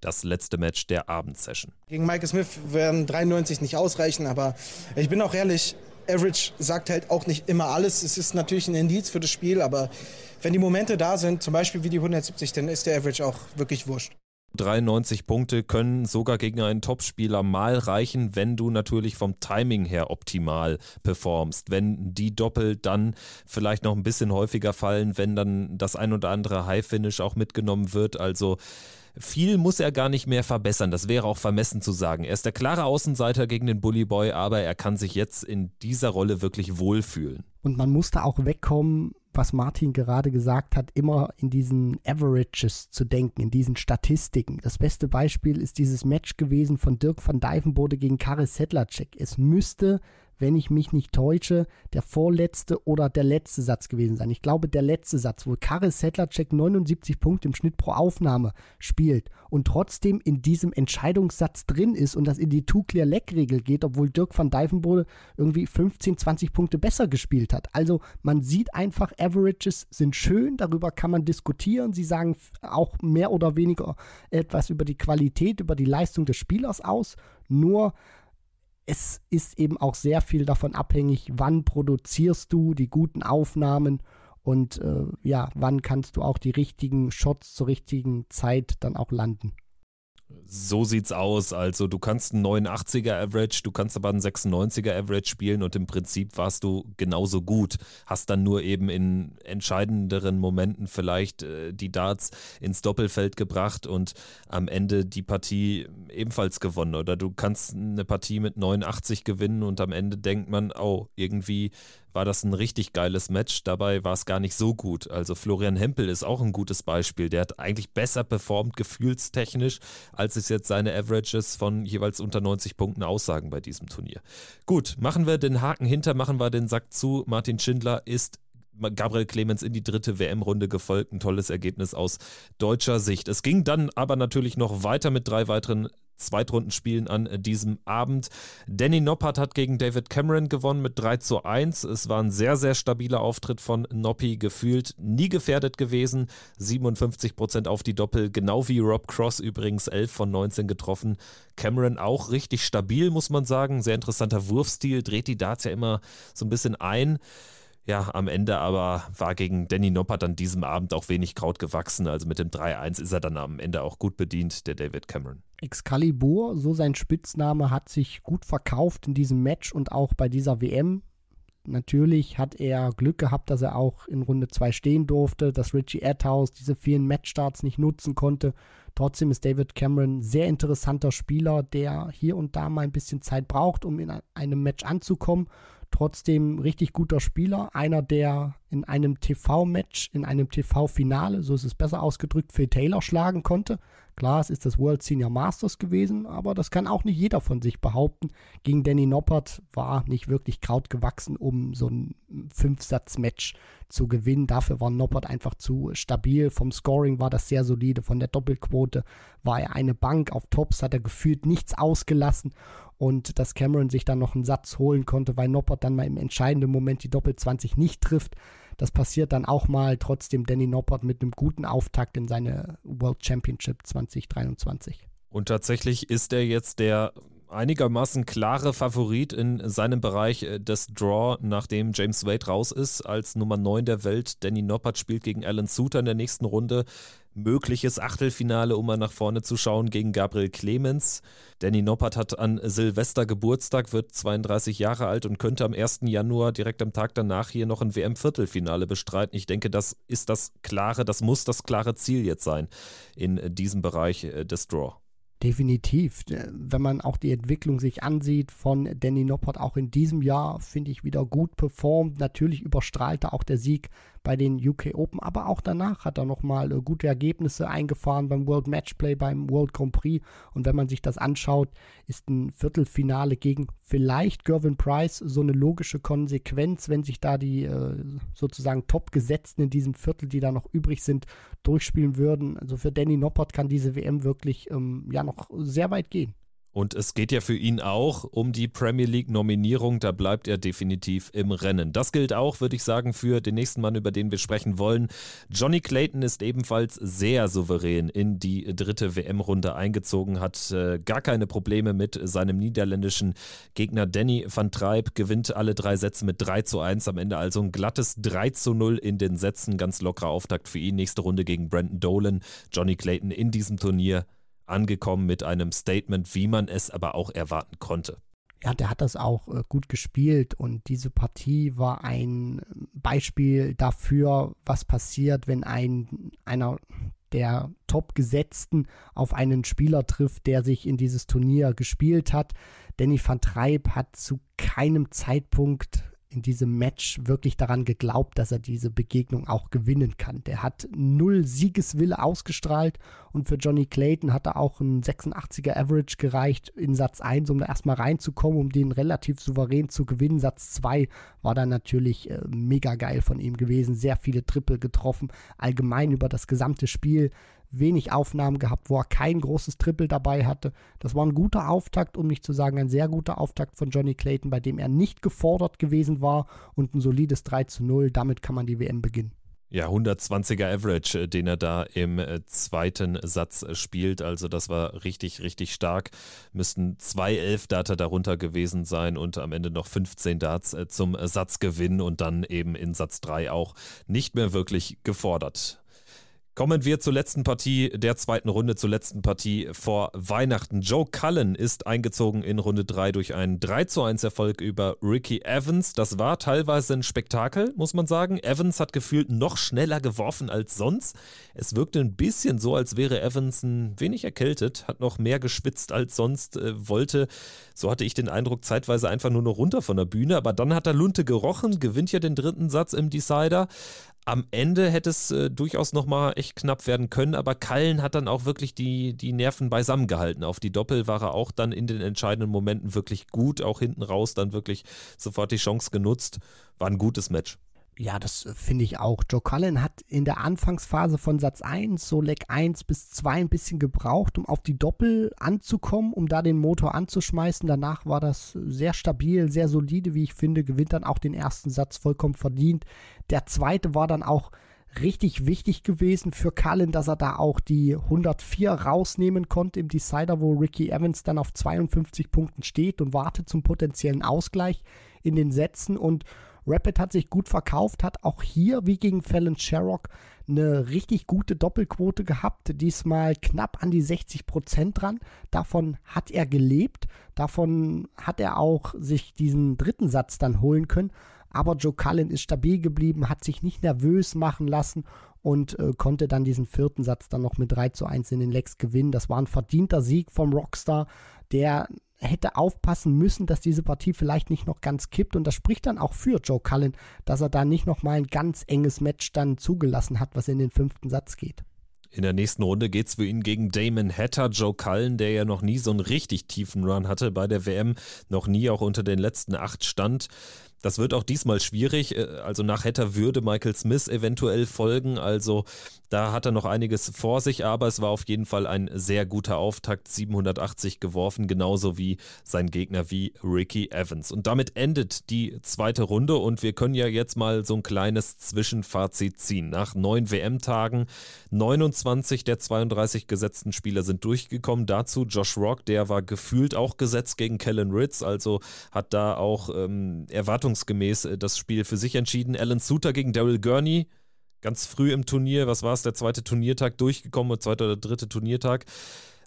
Das letzte Match der Abendsession. Gegen Michael Smith werden 93 nicht ausreichen, aber ich bin auch ehrlich, Average sagt halt auch nicht immer alles. Es ist natürlich ein Indiz für das Spiel, aber wenn die Momente da sind, zum Beispiel wie die 170, dann ist der Average auch wirklich wurscht. 93 Punkte können sogar gegen einen Topspieler mal reichen, wenn du natürlich vom Timing her optimal performst. Wenn die Doppel dann vielleicht noch ein bisschen häufiger fallen, wenn dann das ein oder andere High Finish auch mitgenommen wird. Also viel muss er gar nicht mehr verbessern. Das wäre auch vermessen zu sagen. Er ist der klare Außenseiter gegen den Bully Boy, aber er kann sich jetzt in dieser Rolle wirklich wohlfühlen. Und man muss da auch wegkommen, was Martin gerade gesagt hat, immer in diesen Averages zu denken, in diesen Statistiken. Das beste Beispiel ist dieses Match gewesen von Dirk van Dijvenbode gegen Karis Sedlacek. Es müsste wenn ich mich nicht täusche, der vorletzte oder der letzte Satz gewesen sein. Ich glaube, der letzte Satz, wo Karis Sedlacek 79 Punkte im Schnitt pro Aufnahme spielt und trotzdem in diesem Entscheidungssatz drin ist und das in die Two-Clear-Leg-Regel geht, obwohl Dirk van Dijvenbode irgendwie 15, 20 Punkte besser gespielt hat. Also man sieht einfach, Averages sind schön, darüber kann man diskutieren. Sie sagen auch mehr oder weniger etwas über die Qualität, über die Leistung des Spielers aus. Nur es ist eben auch sehr viel davon abhängig, wann produzierst du die guten Aufnahmen und äh, ja, wann kannst du auch die richtigen Shots zur richtigen Zeit dann auch landen. So sieht's aus. Also du kannst einen 89er Average, du kannst aber einen 96er Average spielen und im Prinzip warst du genauso gut. Hast dann nur eben in entscheidenderen Momenten vielleicht äh, die Darts ins Doppelfeld gebracht und am Ende die Partie ebenfalls gewonnen. Oder du kannst eine Partie mit 89 gewinnen und am Ende denkt man, oh, irgendwie war das ein richtig geiles Match. Dabei war es gar nicht so gut. Also Florian Hempel ist auch ein gutes Beispiel. Der hat eigentlich besser performt, gefühlstechnisch, als es jetzt seine Averages von jeweils unter 90 Punkten aussagen bei diesem Turnier. Gut, machen wir den Haken hinter, machen wir den Sack zu. Martin Schindler ist Gabriel Clemens in die dritte WM-Runde gefolgt. Ein tolles Ergebnis aus deutscher Sicht. Es ging dann aber natürlich noch weiter mit drei weiteren Zweitrundenspielen an diesem Abend. Danny Noppert hat gegen David Cameron gewonnen mit 3 zu 1. Es war ein sehr, sehr stabiler Auftritt von Noppi, gefühlt nie gefährdet gewesen. 57 Prozent auf die Doppel, genau wie Rob Cross übrigens 11 von 19 getroffen. Cameron auch richtig stabil, muss man sagen. Sehr interessanter Wurfstil, dreht die Darts ja immer so ein bisschen ein. Ja, am Ende aber war gegen Danny Noppert an diesem Abend auch wenig Kraut gewachsen. Also mit dem 3-1 ist er dann am Ende auch gut bedient, der David Cameron. Excalibur, so sein Spitzname, hat sich gut verkauft in diesem Match und auch bei dieser WM. Natürlich hat er Glück gehabt, dass er auch in Runde 2 stehen durfte, dass Richie Adhouse diese vielen Matchstarts nicht nutzen konnte. Trotzdem ist David Cameron ein sehr interessanter Spieler, der hier und da mal ein bisschen Zeit braucht, um in einem Match anzukommen Trotzdem richtig guter Spieler, einer, der in einem TV-Match, in einem TV-Finale, so ist es besser ausgedrückt, Phil Taylor schlagen konnte. Klar, es ist das World Senior Masters gewesen, aber das kann auch nicht jeder von sich behaupten. Gegen Danny Noppert war nicht wirklich Kraut gewachsen, um so ein Fünf-Satz-Match zu gewinnen. Dafür war Noppert einfach zu stabil. Vom Scoring war das sehr solide. Von der Doppelquote war er eine Bank. Auf Tops hat er gefühlt nichts ausgelassen. Und dass Cameron sich dann noch einen Satz holen konnte, weil Noppert dann mal im entscheidenden Moment die Doppel 20 nicht trifft das passiert dann auch mal. Trotzdem Danny Noppert mit einem guten Auftakt in seine World Championship 2023. Und tatsächlich ist er jetzt der einigermaßen klare Favorit in seinem Bereich äh, des Draw, nachdem James Wade raus ist, als Nummer 9 der Welt. Danny Noppert spielt gegen Alan Suter in der nächsten Runde mögliches Achtelfinale, um mal nach vorne zu schauen, gegen Gabriel Clemens. Danny Noppert hat an Silvester Geburtstag, wird 32 Jahre alt und könnte am 1. Januar direkt am Tag danach hier noch ein WM-Viertelfinale bestreiten. Ich denke, das ist das klare, das muss das klare Ziel jetzt sein in diesem Bereich äh, des Draw. Definitiv. Äh, wenn man auch die Entwicklung sich ansieht von Danny Noppert, auch in diesem Jahr, finde ich, wieder gut performt. Natürlich überstrahlte auch der Sieg bei den UK Open, aber auch danach hat er nochmal äh, gute Ergebnisse eingefahren beim World Matchplay, beim World Grand Prix. Und wenn man sich das anschaut, ist ein Viertelfinale gegen vielleicht Gervin Price so eine logische Konsequenz, wenn sich da die äh, sozusagen Top-Gesetzten in diesem Viertel, die da noch übrig sind, durchspielen würden. Also für Danny Noppert kann diese WM wirklich ähm, ja noch sehr weit gehen. Und es geht ja für ihn auch um die Premier League-Nominierung. Da bleibt er definitiv im Rennen. Das gilt auch, würde ich sagen, für den nächsten Mann, über den wir sprechen wollen. Johnny Clayton ist ebenfalls sehr souverän in die dritte WM-Runde eingezogen, hat äh, gar keine Probleme mit seinem niederländischen Gegner. Danny van Treib gewinnt alle drei Sätze mit 3 zu 1 am Ende. Also ein glattes 3 zu 0 in den Sätzen. Ganz lockerer Auftakt für ihn. Nächste Runde gegen Brandon Dolan. Johnny Clayton in diesem Turnier angekommen mit einem Statement, wie man es aber auch erwarten konnte. Ja, der hat das auch äh, gut gespielt und diese Partie war ein Beispiel dafür, was passiert, wenn ein einer der Top-Gesetzten auf einen Spieler trifft, der sich in dieses Turnier gespielt hat. Danny van Treib hat zu keinem Zeitpunkt in diesem Match wirklich daran geglaubt, dass er diese Begegnung auch gewinnen kann. Der hat null Siegeswille ausgestrahlt und für Johnny Clayton hat er auch ein 86er Average gereicht in Satz 1, um da erstmal reinzukommen, um den relativ souverän zu gewinnen. Satz 2 war dann natürlich äh, mega geil von ihm gewesen, sehr viele Triple getroffen, allgemein über das gesamte Spiel wenig Aufnahmen gehabt, wo er kein großes Triple dabei hatte. Das war ein guter Auftakt, um nicht zu sagen ein sehr guter Auftakt von Johnny Clayton, bei dem er nicht gefordert gewesen war und ein solides 3 zu 0. Damit kann man die WM beginnen. Ja, 120er Average, äh, den er da im äh, zweiten Satz äh, spielt. Also das war richtig, richtig stark. Müssten zwei Elf-Data darunter gewesen sein und am Ende noch 15 Darts zum Satzgewinn und dann eben in Satz 3 auch nicht mehr wirklich gefordert. Kommen wir zur letzten Partie der zweiten Runde, zur letzten Partie vor Weihnachten. Joe Cullen ist eingezogen in Runde 3 durch einen 3 zu 1 Erfolg über Ricky Evans. Das war teilweise ein Spektakel, muss man sagen. Evans hat gefühlt noch schneller geworfen als sonst. Es wirkte ein bisschen so, als wäre Evans ein wenig erkältet, hat noch mehr geschwitzt als sonst, äh, wollte, so hatte ich den Eindruck, zeitweise einfach nur noch runter von der Bühne. Aber dann hat er Lunte gerochen, gewinnt ja den dritten Satz im Decider. Am Ende hätte es äh, durchaus nochmal echt knapp werden können, aber Kallen hat dann auch wirklich die, die Nerven beisammen gehalten. Auf die Doppel war er auch dann in den entscheidenden Momenten wirklich gut, auch hinten raus dann wirklich sofort die Chance genutzt. War ein gutes Match. Ja, das äh, finde ich auch. Joe Cullen hat in der Anfangsphase von Satz 1, so Leck 1 bis 2 ein bisschen gebraucht, um auf die Doppel anzukommen, um da den Motor anzuschmeißen. Danach war das sehr stabil, sehr solide, wie ich finde, gewinnt dann auch den ersten Satz vollkommen verdient. Der zweite war dann auch richtig wichtig gewesen für Cullen, dass er da auch die 104 rausnehmen konnte im Decider, wo Ricky Evans dann auf 52 Punkten steht und wartet zum potenziellen Ausgleich in den Sätzen und Rapid hat sich gut verkauft, hat auch hier wie gegen Fallon Sherrock eine richtig gute Doppelquote gehabt, diesmal knapp an die 60 Prozent dran. Davon hat er gelebt, davon hat er auch sich diesen dritten Satz dann holen können. Aber Joe Cullen ist stabil geblieben, hat sich nicht nervös machen lassen und äh, konnte dann diesen vierten Satz dann noch mit 3 zu 1 in den Legs gewinnen. Das war ein verdienter Sieg vom Rockstar, der hätte aufpassen müssen, dass diese Partie vielleicht nicht noch ganz kippt. Und das spricht dann auch für Joe Cullen, dass er da nicht noch mal ein ganz enges Match dann zugelassen hat, was in den fünften Satz geht. In der nächsten Runde geht es für ihn gegen Damon Hatter, Joe Cullen, der ja noch nie so einen richtig tiefen Run hatte bei der WM, noch nie auch unter den letzten acht stand. Das wird auch diesmal schwierig. Äh, also nach Hatter würde Michael Smith eventuell folgen. Also da hat er noch einiges vor sich, aber es war auf jeden Fall ein sehr guter Auftakt. 780 geworfen, genauso wie sein Gegner wie Ricky Evans. Und damit endet die zweite Runde und wir können ja jetzt mal so ein kleines Zwischenfazit ziehen. Nach neun WM-Tagen, 29 der 32 gesetzten Spieler sind durchgekommen. Dazu Josh Rock, der war gefühlt auch gesetzt gegen Kellen Ritz, also hat da auch ähm, erwartungsgemäß äh, das Spiel für sich entschieden. Alan Suter gegen Daryl Gurney ganz früh im Turnier, was war es, der zweite Turniertag durchgekommen, zweiter oder dritte Turniertag.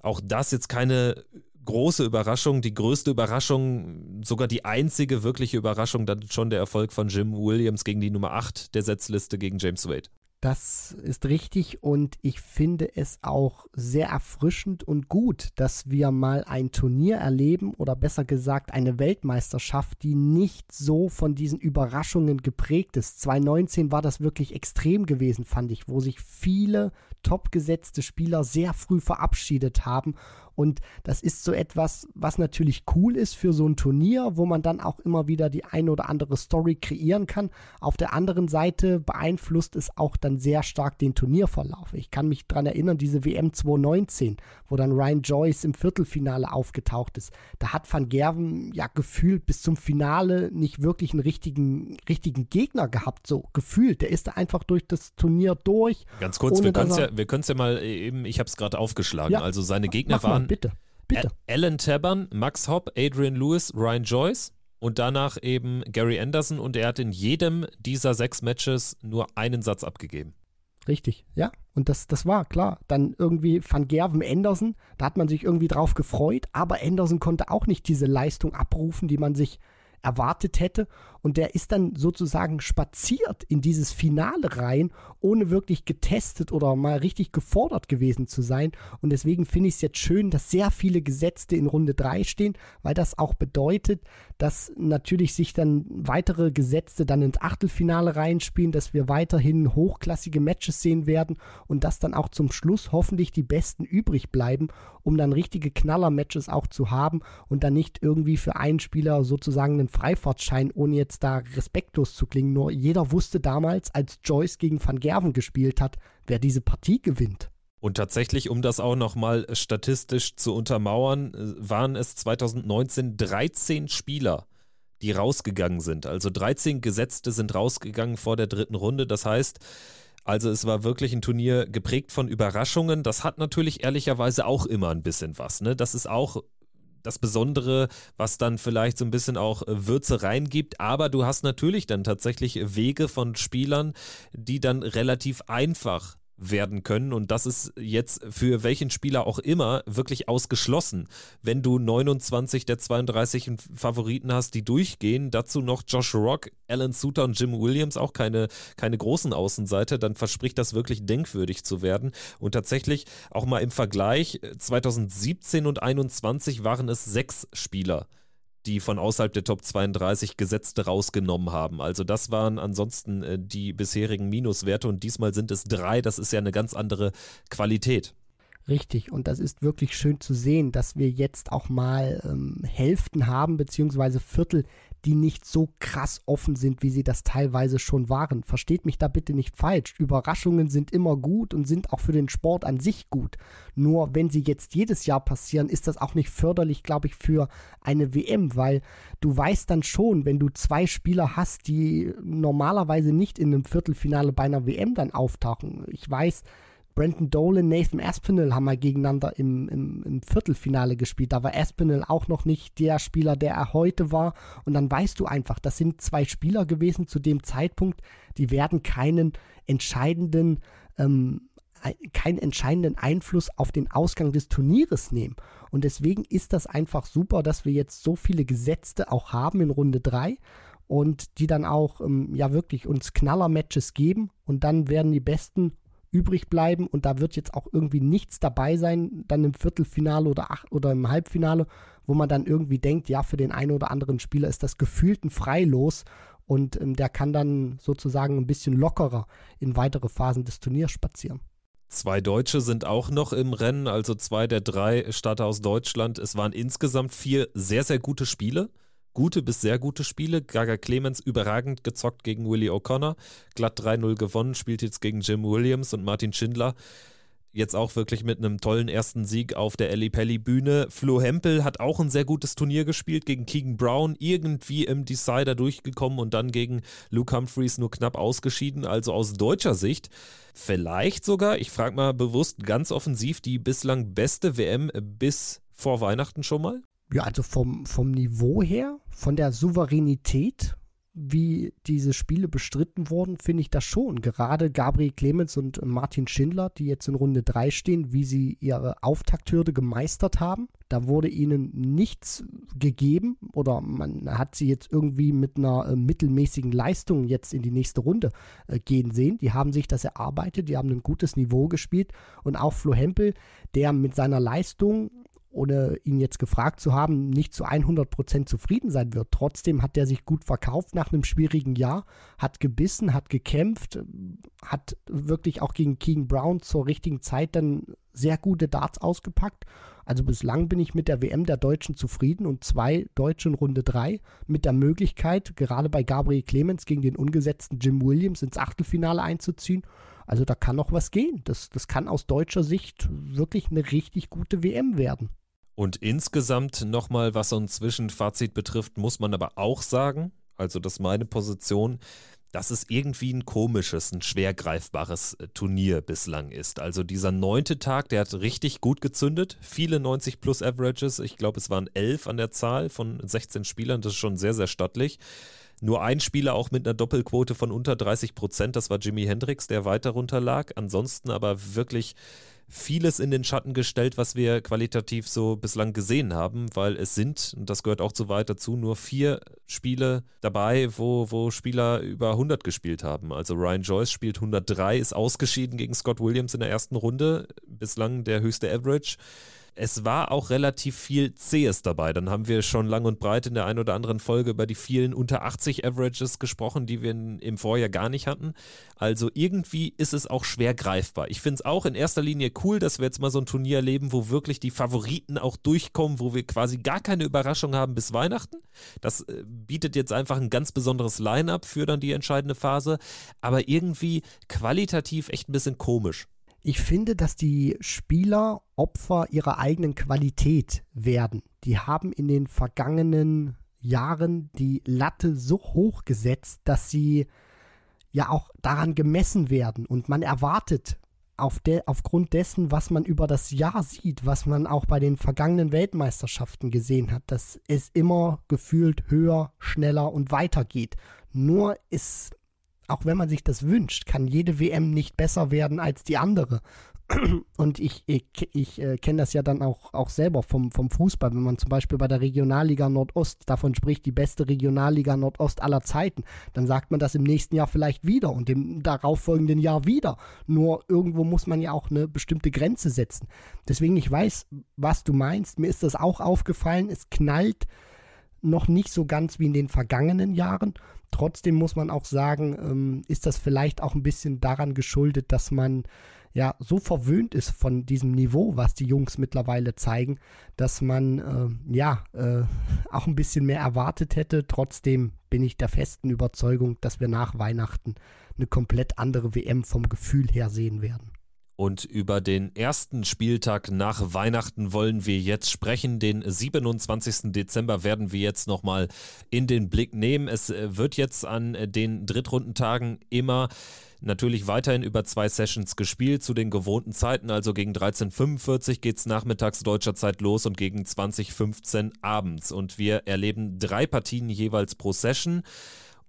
Auch das jetzt keine große Überraschung, die größte Überraschung, sogar die einzige wirkliche Überraschung, dann schon der Erfolg von Jim Williams gegen die Nummer 8 der Setzliste gegen James Wade. Das ist richtig und ich finde es auch sehr erfrischend und gut, dass wir mal ein Turnier erleben oder besser gesagt eine Weltmeisterschaft, die nicht so von diesen Überraschungen geprägt ist. 2019 war das wirklich extrem gewesen, fand ich, wo sich viele topgesetzte Spieler sehr früh verabschiedet haben und das ist so etwas, was natürlich cool ist für so ein Turnier, wo man dann auch immer wieder die eine oder andere Story kreieren kann. Auf der anderen Seite beeinflusst es auch dann sehr stark den Turnierverlauf. Ich kann mich daran erinnern, diese WM 2019, wo dann Ryan Joyce im Viertelfinale aufgetaucht ist. Da hat Van Gerven ja gefühlt bis zum Finale nicht wirklich einen richtigen, richtigen Gegner gehabt, so gefühlt. Der ist da einfach durch das Turnier durch. Ganz kurz, wir können es ja, ja mal eben, ich habe es gerade aufgeschlagen. Ja, also seine Gegner waren bitte. Bitte. Alan Tabern, Max Hopp, Adrian Lewis, Ryan Joyce und danach eben Gary Anderson und er hat in jedem dieser sechs Matches nur einen Satz abgegeben. Richtig, ja. Und das, das war klar. Dann irgendwie Van Gerven Anderson, da hat man sich irgendwie drauf gefreut, aber Anderson konnte auch nicht diese Leistung abrufen, die man sich erwartet hätte. Und der ist dann sozusagen spaziert in dieses Finale rein, ohne wirklich getestet oder mal richtig gefordert gewesen zu sein. Und deswegen finde ich es jetzt schön, dass sehr viele Gesetzte in Runde 3 stehen, weil das auch bedeutet, dass natürlich sich dann weitere Gesetzte dann ins Achtelfinale reinspielen, dass wir weiterhin hochklassige Matches sehen werden und dass dann auch zum Schluss hoffentlich die Besten übrig bleiben, um dann richtige Knaller-Matches auch zu haben und dann nicht irgendwie für einen Spieler sozusagen einen Freifahrtschein, ohne jetzt da respektlos zu klingen. Nur jeder wusste damals, als Joyce gegen Van Gerven gespielt hat, wer diese Partie gewinnt. Und tatsächlich, um das auch nochmal statistisch zu untermauern, äh, waren es 2019 13 Spieler, die rausgegangen sind. Also 13 Gesetzte sind rausgegangen vor der dritten Runde. Das heißt, also es war wirklich ein Turnier geprägt von Überraschungen. Das hat natürlich ehrlicherweise auch immer ein bisschen was. Ne? Das ist auch das Besondere, was dann vielleicht so ein bisschen auch äh, Würze reingibt. Aber du hast natürlich dann tatsächlich Wege von Spielern, die dann relativ einfach werden können. Und das ist jetzt für welchen Spieler auch immer wirklich ausgeschlossen. Wenn du 29 der 32 Favoriten hast, die durchgehen, dazu noch Josh Rock, Alan Suter und Jim Williams, auch keine, keine großen Außenseiter, dann verspricht das wirklich denkwürdig zu werden. Und tatsächlich auch mal im Vergleich, 2017 und 2021 waren es sechs Spieler, die von außerhalb der Top 32 Gesetzte rausgenommen haben. Also das waren ansonsten äh, die bisherigen Minuswerte und diesmal sind es drei. Das ist ja eine ganz andere Qualität. Richtig, und das ist wirklich schön zu sehen, dass wir jetzt auch mal ähm, Hälften haben, beziehungsweise Viertel, die nicht so krass offen sind, wie sie das teilweise schon waren. Versteht mich da bitte nicht falsch. Überraschungen sind immer gut und sind auch für den Sport an sich gut. Nur wenn sie jetzt jedes Jahr passieren, ist das auch nicht förderlich, glaube ich, für eine WM, weil du weißt dann schon, wenn du zwei Spieler hast, die normalerweise nicht in einem Viertelfinale bei einer WM dann auftauchen. Ich weiß, Brandon Dolan, Nathan Aspinall haben mal gegeneinander im, im, im, Viertelfinale gespielt. Da war Aspinall auch noch nicht der Spieler, der er heute war. Und dann weißt du einfach, das sind zwei Spieler gewesen zu dem Zeitpunkt, die werden keinen entscheidenden, ähm, keinen entscheidenden Einfluss auf den Ausgang des Turnieres nehmen. Und deswegen ist das einfach super, dass wir jetzt so viele Gesetzte auch haben in Runde 3 und die dann auch ähm, ja wirklich uns Knaller-Matches geben und dann werden die besten übrig bleiben und da wird jetzt auch irgendwie nichts dabei sein, dann im Viertelfinale oder, ach, oder im Halbfinale, wo man dann irgendwie denkt, ja, für den einen oder anderen Spieler ist das gefühlt ein Freilos und ähm, der kann dann sozusagen ein bisschen lockerer in weitere Phasen des Turniers spazieren. Zwei Deutsche sind auch noch im Rennen, also zwei der drei Starter aus Deutschland. Es waren insgesamt vier sehr, sehr gute Spiele. Gute bis sehr gute Spiele. Gaga Clemens überragend gezockt gegen Willie O'Connor. Glatt 3-0 gewonnen, spielt jetzt gegen Jim Williams und Martin Schindler jetzt auch wirklich mit einem tollen ersten Sieg auf der Ellie Pelli Bühne. Flo Hempel hat auch ein sehr gutes Turnier gespielt gegen Keegan Brown, irgendwie im Decider durchgekommen und dann gegen Luke Humphreys nur knapp ausgeschieden. Also aus deutscher Sicht vielleicht sogar, ich frage mal bewusst ganz offensiv, die bislang beste WM bis vor Weihnachten schon mal? Ja, also vom, vom Niveau her, von der Souveränität wie diese Spiele bestritten wurden, finde ich das schon. Gerade Gabriel Clemens und Martin Schindler, die jetzt in Runde 3 stehen, wie sie ihre Auftakthürde gemeistert haben. Da wurde ihnen nichts gegeben oder man hat sie jetzt irgendwie mit einer äh, mittelmäßigen Leistung jetzt in die nächste Runde äh, gehen sehen. Die haben sich das erarbeitet, die haben ein gutes Niveau gespielt und auch Flo Hempel, der mit seiner Leistung ohne ihn jetzt gefragt zu haben, nicht zu 100% zufrieden sein wird. Trotzdem hat er sich gut verkauft nach einem schwierigen Jahr, hat gebissen, hat gekämpft, hat wirklich auch gegen King Brown zur richtigen Zeit dann sehr gute Darts ausgepackt. Also bislang bin ich mit der WM der Deutschen zufrieden und zwei Deutsche in Runde 3 mit der Möglichkeit, gerade bei Gabriel Clemens gegen den ungesetzten Jim Williams ins Achtelfinale einzuziehen. Also da kann noch was gehen. Das, das kann aus deutscher Sicht wirklich eine richtig gute WM werden. Und insgesamt nochmal, was so ein Zwischenfazit betrifft, muss man aber auch sagen, also das ist meine Position, dass es irgendwie ein komisches, ein schwer greifbares äh, Turnier bislang ist. Also dieser neunte Tag, der hat richtig gut gezündet. Viele 90 plus Averages. Ich glaube, es waren elf an der Zahl von 16 Spielern. Das ist schon sehr, sehr stattlich. Nur ein Spieler auch mit einer Doppelquote von unter 30 Prozent. Das war Jimi Hendrix, der weiter runter lag. Ansonsten aber wirklich vieles in den Schatten gestellt, was wir qualitativ so bislang gesehen haben, weil es sind, und das gehört auch zu weit dazu, nur vier Spiele dabei, wo, wo Spieler über 100 gespielt haben. Also Ryan Joyce spielt 103, ist ausgeschieden gegen Scott Williams in der ersten Runde, bislang der höchste Average es war auch relativ viel Zähes dabei. Dann haben wir schon lang und breit in der einen oder anderen Folge über die vielen unter 80 Averages gesprochen, die wir im Vorjahr gar nicht hatten. Also irgendwie ist es auch schwer greifbar. Ich finde es auch in erster Linie cool, dass wir jetzt mal so ein Turnier erleben, wo wirklich die Favoriten auch durchkommen, wo wir quasi gar keine Überraschung haben bis Weihnachten. Das äh, bietet jetzt einfach ein ganz besonderes Line-up für dann die entscheidende Phase, aber irgendwie qualitativ echt ein bisschen komisch. Ich finde, dass die Spieler Opfer ihrer eigenen Qualität werden. Die haben in den vergangenen Jahren die Latte so hoch gesetzt, dass sie ja auch daran gemessen werden und man erwartet auf de, aufgrund dessen, was man über das Jahr sieht, was man auch bei den vergangenen Weltmeisterschaften gesehen hat, dass es immer gefühlt höher, schneller und weiter geht. Nur ist auch wenn man sich das wünscht, kann jede WM nicht besser werden als die andere. [clears throat] Und ich, ich, ich äh, kenne das ja dann auch, auch selber vom, vom Fußball, wenn man zum Beispiel bei der Regionalliga Nordost davon spricht, die beste Regionalliga Nordost aller Zeiten, dann sagt man das im nächsten Jahr vielleicht wieder und im darauffolgenden Jahr wieder. Nur irgendwo muss man ja auch eine bestimmte Grenze setzen. Deswegen, ich weiß, was du meinst. Mir ist das auch aufgefallen. Es knallt noch nicht so ganz wie in den vergangenen Jahren. Trotzdem muss man auch sagen, ähm, ist das vielleicht auch ein bisschen daran geschuldet, dass man ja so verwöhnt ist von diesem Niveau, was die Jungs mittlerweile zeigen, dass man äh, ja äh, auch ein bisschen mehr erwartet hätte. Trotzdem bin ich der festen Überzeugung, dass wir nach Weihnachten eine komplett andere WM vom Gefühl her sehen werden. Und über den ersten Spieltag nach Weihnachten wollen wir jetzt sprechen. Den 27. Dezember werden wir jetzt nochmal in den Blick nehmen. Es äh, wird jetzt an äh, den Drittrundentagen immer natürlich weiterhin über zwei Sessions gespielt zu den gewohnten Zeiten. Also gegen 13.45 geht es nachmittags deutscher Zeit los und gegen 20.15 abends. Und wir erleben drei Partien jeweils pro Session.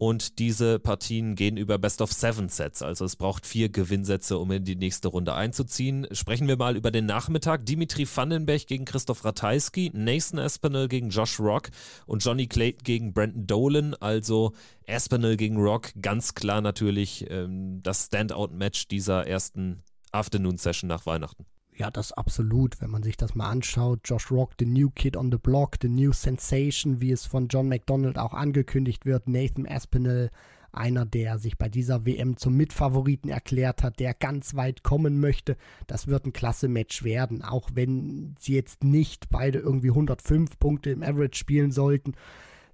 Und diese Partien gehen über Best of Seven Sets. Also es braucht vier Gewinnsätze, um in die nächste Runde einzuziehen. Sprechen wir mal über den Nachmittag. Dimitri Vandenberg gegen Christoph Ratajski, Nathan Aspinall gegen Josh Rock und Johnny Clayton gegen Brandon Dolan. Also Aspinall gegen Rock, ganz klar natürlich ähm, das Standout-Match dieser ersten Afternoon-Session nach Weihnachten. Ja, das absolut. Wenn man sich das mal anschaut, Josh Rock, the new kid on the block, the new sensation, wie es von John McDonald auch angekündigt wird, Nathan Aspinall, einer, der sich bei dieser WM zum Mitfavoriten erklärt hat, der ganz weit kommen möchte. Das wird ein klasse Match werden, auch wenn sie jetzt nicht beide irgendwie 105 Punkte im Average spielen sollten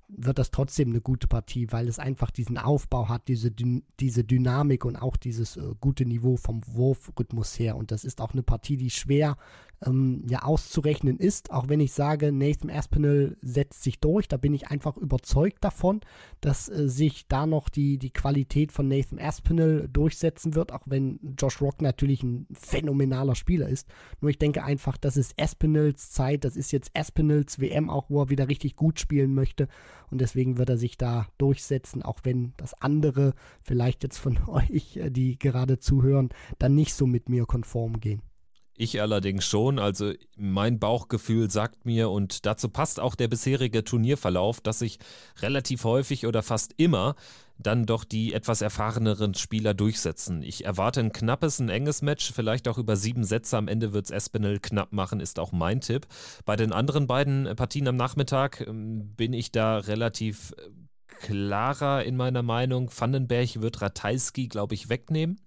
wird das trotzdem eine gute Partie, weil es einfach diesen Aufbau hat, diese, diese Dynamik und auch dieses äh, gute Niveau vom Wurfrhythmus her. Und das ist auch eine Partie, die schwer ähm, ja auszurechnen ist, auch wenn ich sage, Nathan Aspinall setzt sich durch, da bin ich einfach überzeugt davon, dass äh, sich da noch die, die Qualität von Nathan Aspinall durchsetzen wird, auch wenn Josh Rock natürlich ein phänomenaler Spieler ist. Nur ich denke einfach, das ist Aspinalls Zeit, das ist jetzt Aspinalls WM auch, wo er wieder richtig gut spielen möchte und deswegen wird er sich da durchsetzen, auch wenn das andere vielleicht jetzt von [laughs] euch, äh, die gerade zuhören, dann nicht so mit mir konform gehen. Ich allerdings schon. Also mein Bauchgefühl sagt mir, und dazu passt auch der bisherige Turnierverlauf, dass sich relativ häufig oder fast immer dann doch die etwas erfahreneren Spieler durchsetzen. Ich erwarte ein knappes, ein enges Match, vielleicht auch über sieben Sätze. Am Ende wird es Espinel knapp machen, ist auch mein Tipp. Bei den anderen beiden Partien am Nachmittag ähm, bin ich da relativ äh, klarer in meiner Meinung. Vandenberg wird Ratajski, glaube ich, wegnehmen.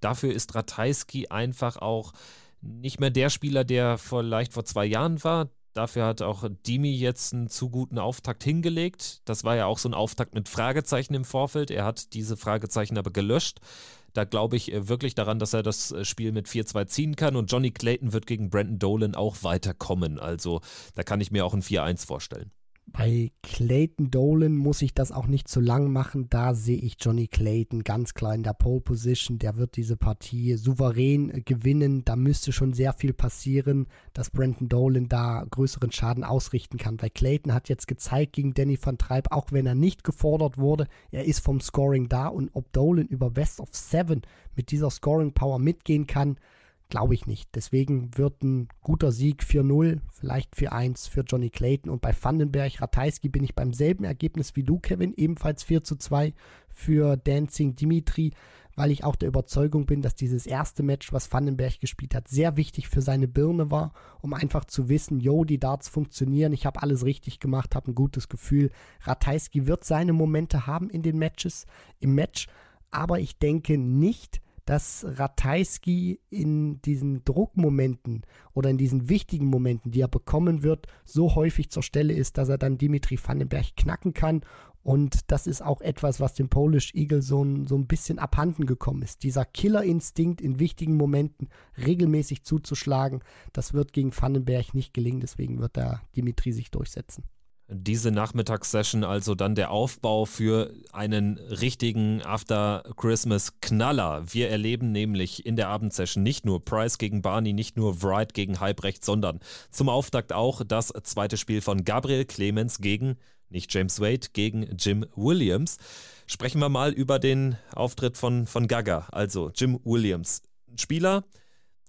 Dafür ist Ratajski einfach auch nicht mehr der Spieler, der vielleicht vor zwei Jahren war. Dafür hat auch Dimi jetzt einen zu guten Auftakt hingelegt. Das war ja auch so ein Auftakt mit Fragezeichen im Vorfeld. Er hat diese Fragezeichen aber gelöscht. Da glaube ich äh, wirklich daran, dass er das äh, Spiel mit 4-2 ziehen kann. Und Johnny Clayton wird gegen Brandon Dolan auch weiterkommen. Also da kann ich mir auch ein 4-1 vorstellen. Bei Clayton Dolan muss ich das auch nicht zu lang machen. Da sehe ich Johnny Clayton ganz klar in der Pole Position. Der wird diese Partie souverän gewinnen. Da müsste schon sehr viel passieren, dass Brandon Dolan da größeren Schaden ausrichten kann. Weil Clayton hat jetzt gezeigt gegen Danny van Treib, auch wenn er nicht gefordert wurde, er ist vom Scoring da. Und ob Dolan über Best of Seven mit dieser Scoring Power mitgehen kann, Glaube ich nicht. Deswegen wird ein guter Sieg 4-0, vielleicht 4-1 für Johnny Clayton. Und bei Vandenberg, Ratajski bin ich beim selben Ergebnis wie du, Kevin, ebenfalls 4-2 für Dancing Dimitri, weil ich auch der Überzeugung bin, dass dieses erste Match, was Vandenberg gespielt hat, sehr wichtig für seine Birne war, um einfach zu wissen, yo, die Darts funktionieren, ich habe alles richtig gemacht, habe ein gutes Gefühl. Ratajski wird seine Momente haben in den Matches, im Match, aber ich denke nicht, dass Ratajski in diesen Druckmomenten oder in diesen wichtigen Momenten, die er bekommen wird, so häufig zur Stelle ist, dass er dann Dimitri Vandenberg knacken kann. Und das ist auch etwas, was dem Polish Eagle so ein, so ein bisschen abhanden gekommen ist. Dieser Killerinstinkt in wichtigen Momenten regelmäßig zuzuschlagen, das wird gegen Vandenberg nicht gelingen. Deswegen wird da Dimitri sich durchsetzen diese Nachmittagssession also dann der Aufbau für einen richtigen After Christmas Knaller. Wir erleben nämlich in der Abendsession nicht nur Price gegen Barney, nicht nur Wright gegen Halbrecht, sondern zum Auftakt auch das zweite Spiel von Gabriel Clemens gegen nicht James Wade gegen Jim Williams. Sprechen wir mal über den Auftritt von, von Gaga, also Jim Williams. Spieler,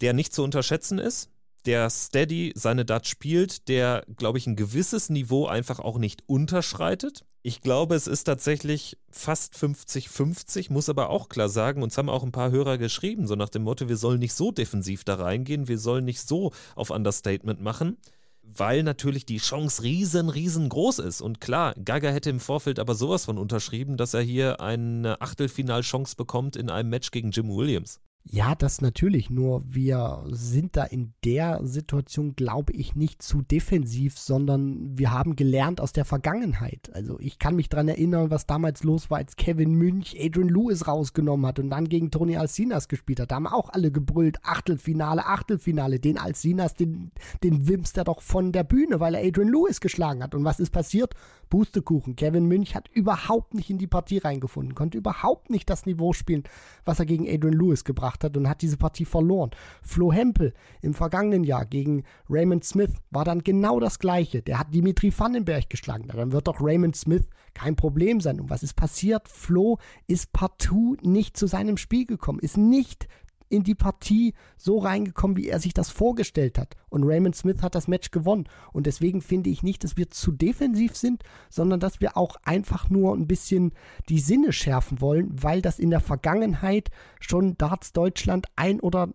der nicht zu unterschätzen ist, der steady seine Dutch spielt, der, glaube ich, ein gewisses Niveau einfach auch nicht unterschreitet. Ich glaube, es ist tatsächlich fast 50-50, muss aber auch klar sagen, uns haben auch ein paar Hörer geschrieben, so nach dem Motto, wir sollen nicht so defensiv da reingehen, wir sollen nicht so auf Understatement machen, weil natürlich die Chance riesen, riesengroß ist. Und klar, Gaga hätte im Vorfeld aber sowas von unterschrieben, dass er hier eine Achtelfinalchance bekommt in einem Match gegen Jim Williams. Ja, das natürlich. Nur wir sind da in der Situation, glaube ich, nicht zu defensiv, sondern wir haben gelernt aus der Vergangenheit. Also ich kann mich daran erinnern, was damals los war, als Kevin Münch Adrian Lewis rausgenommen hat und dann gegen Tony Alcinas gespielt hat. Da haben auch alle gebrüllt, Achtelfinale, Achtelfinale. Den Alcinas, den, den wimst er doch von der Bühne, weil er Adrian Lewis geschlagen hat. Und was ist passiert? Pustekuchen. Kevin Münch hat überhaupt nicht in die Partie reingefunden, konnte überhaupt nicht das Niveau spielen, was er gegen Adrian Lewis gebracht hat und hat diese Partie verloren. Flo Hempel im vergangenen Jahr gegen Raymond Smith war dann genau das Gleiche. Der hat Dimitri Vandenberg geschlagen. Dann wird doch Raymond Smith kein Problem sein. Und was ist passiert? Flo ist partout nicht zu seinem Spiel gekommen, ist nicht in die Partie so reingekommen, wie er sich das vorgestellt hat. Und Raymond Smith hat das Match gewonnen. Und deswegen finde ich nicht, dass wir zu defensiv sind, sondern dass wir auch einfach nur ein bisschen die Sinne schärfen wollen, weil das in der Vergangenheit schon Darts Deutschland ein oder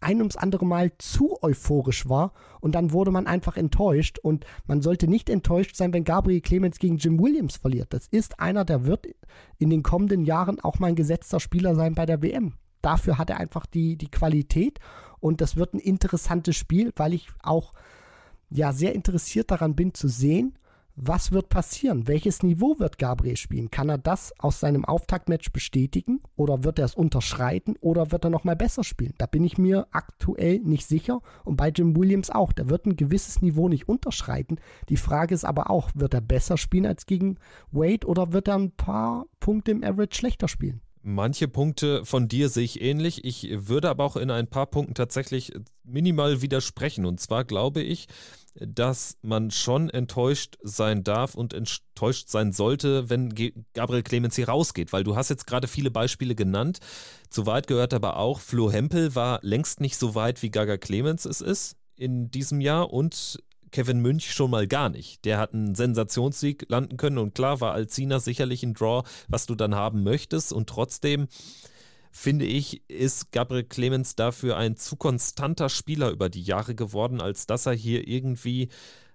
ein ums andere Mal zu euphorisch war und dann wurde man einfach enttäuscht und man sollte nicht enttäuscht sein, wenn Gabriel Clemens gegen Jim Williams verliert. Das ist einer, der wird in den kommenden Jahren auch mal ein gesetzter Spieler sein bei der WM. Dafür hat er einfach die, die Qualität und das wird ein interessantes Spiel, weil ich auch ja sehr interessiert daran bin zu sehen, was wird passieren? Welches Niveau wird Gabriel spielen? Kann er das aus seinem Auftaktmatch bestätigen oder wird er es unterschreiten oder wird er nochmal besser spielen? Da bin ich mir aktuell nicht sicher und bei Jim Williams auch. Der wird ein gewisses Niveau nicht unterschreiten. Die Frage ist aber auch, wird er besser spielen als gegen Wade oder wird er ein paar Punkte im Average schlechter spielen? Manche Punkte von dir sehe ich ähnlich. Ich würde aber auch in ein paar Punkten tatsächlich minimal widersprechen. Und zwar glaube ich, dass man schon enttäuscht sein darf und enttäuscht sein sollte, wenn Gabriel Clemens hier rausgeht, weil du hast jetzt gerade viele Beispiele genannt. Zu weit gehört aber auch, Flo Hempel war längst nicht so weit, wie Gaga Clemens es ist in diesem Jahr und Kevin Münch schon mal gar nicht. Der hat einen Sensationssieg landen können und klar war Alcina sicherlich ein Draw, was du dann haben möchtest und trotzdem finde ich, ist Gabriel Clemens dafür ein zu konstanter Spieler über die Jahre geworden, als dass er hier irgendwie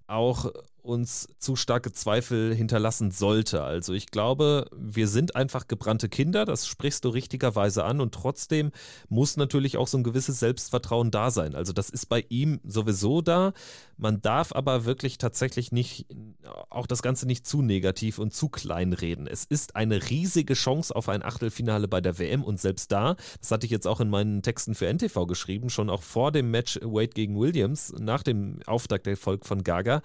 auch uns zu starke Zweifel hinterlassen sollte. Also ich glaube, wir sind einfach gebrannte Kinder, das sprichst du richtigerweise an und trotzdem muss natürlich auch so ein gewisses Selbstvertrauen da sein. Also das ist bei ihm sowieso da. Man darf aber wirklich tatsächlich nicht, auch das Ganze nicht zu negativ und zu klein reden. Es ist eine riesige Chance auf ein Achtelfinale bei der WM und selbst da, das hatte ich jetzt auch in meinen Texten für NTV geschrieben, schon auch vor dem Match Wade gegen Williams, nach dem Auftakterfolg von Gaga,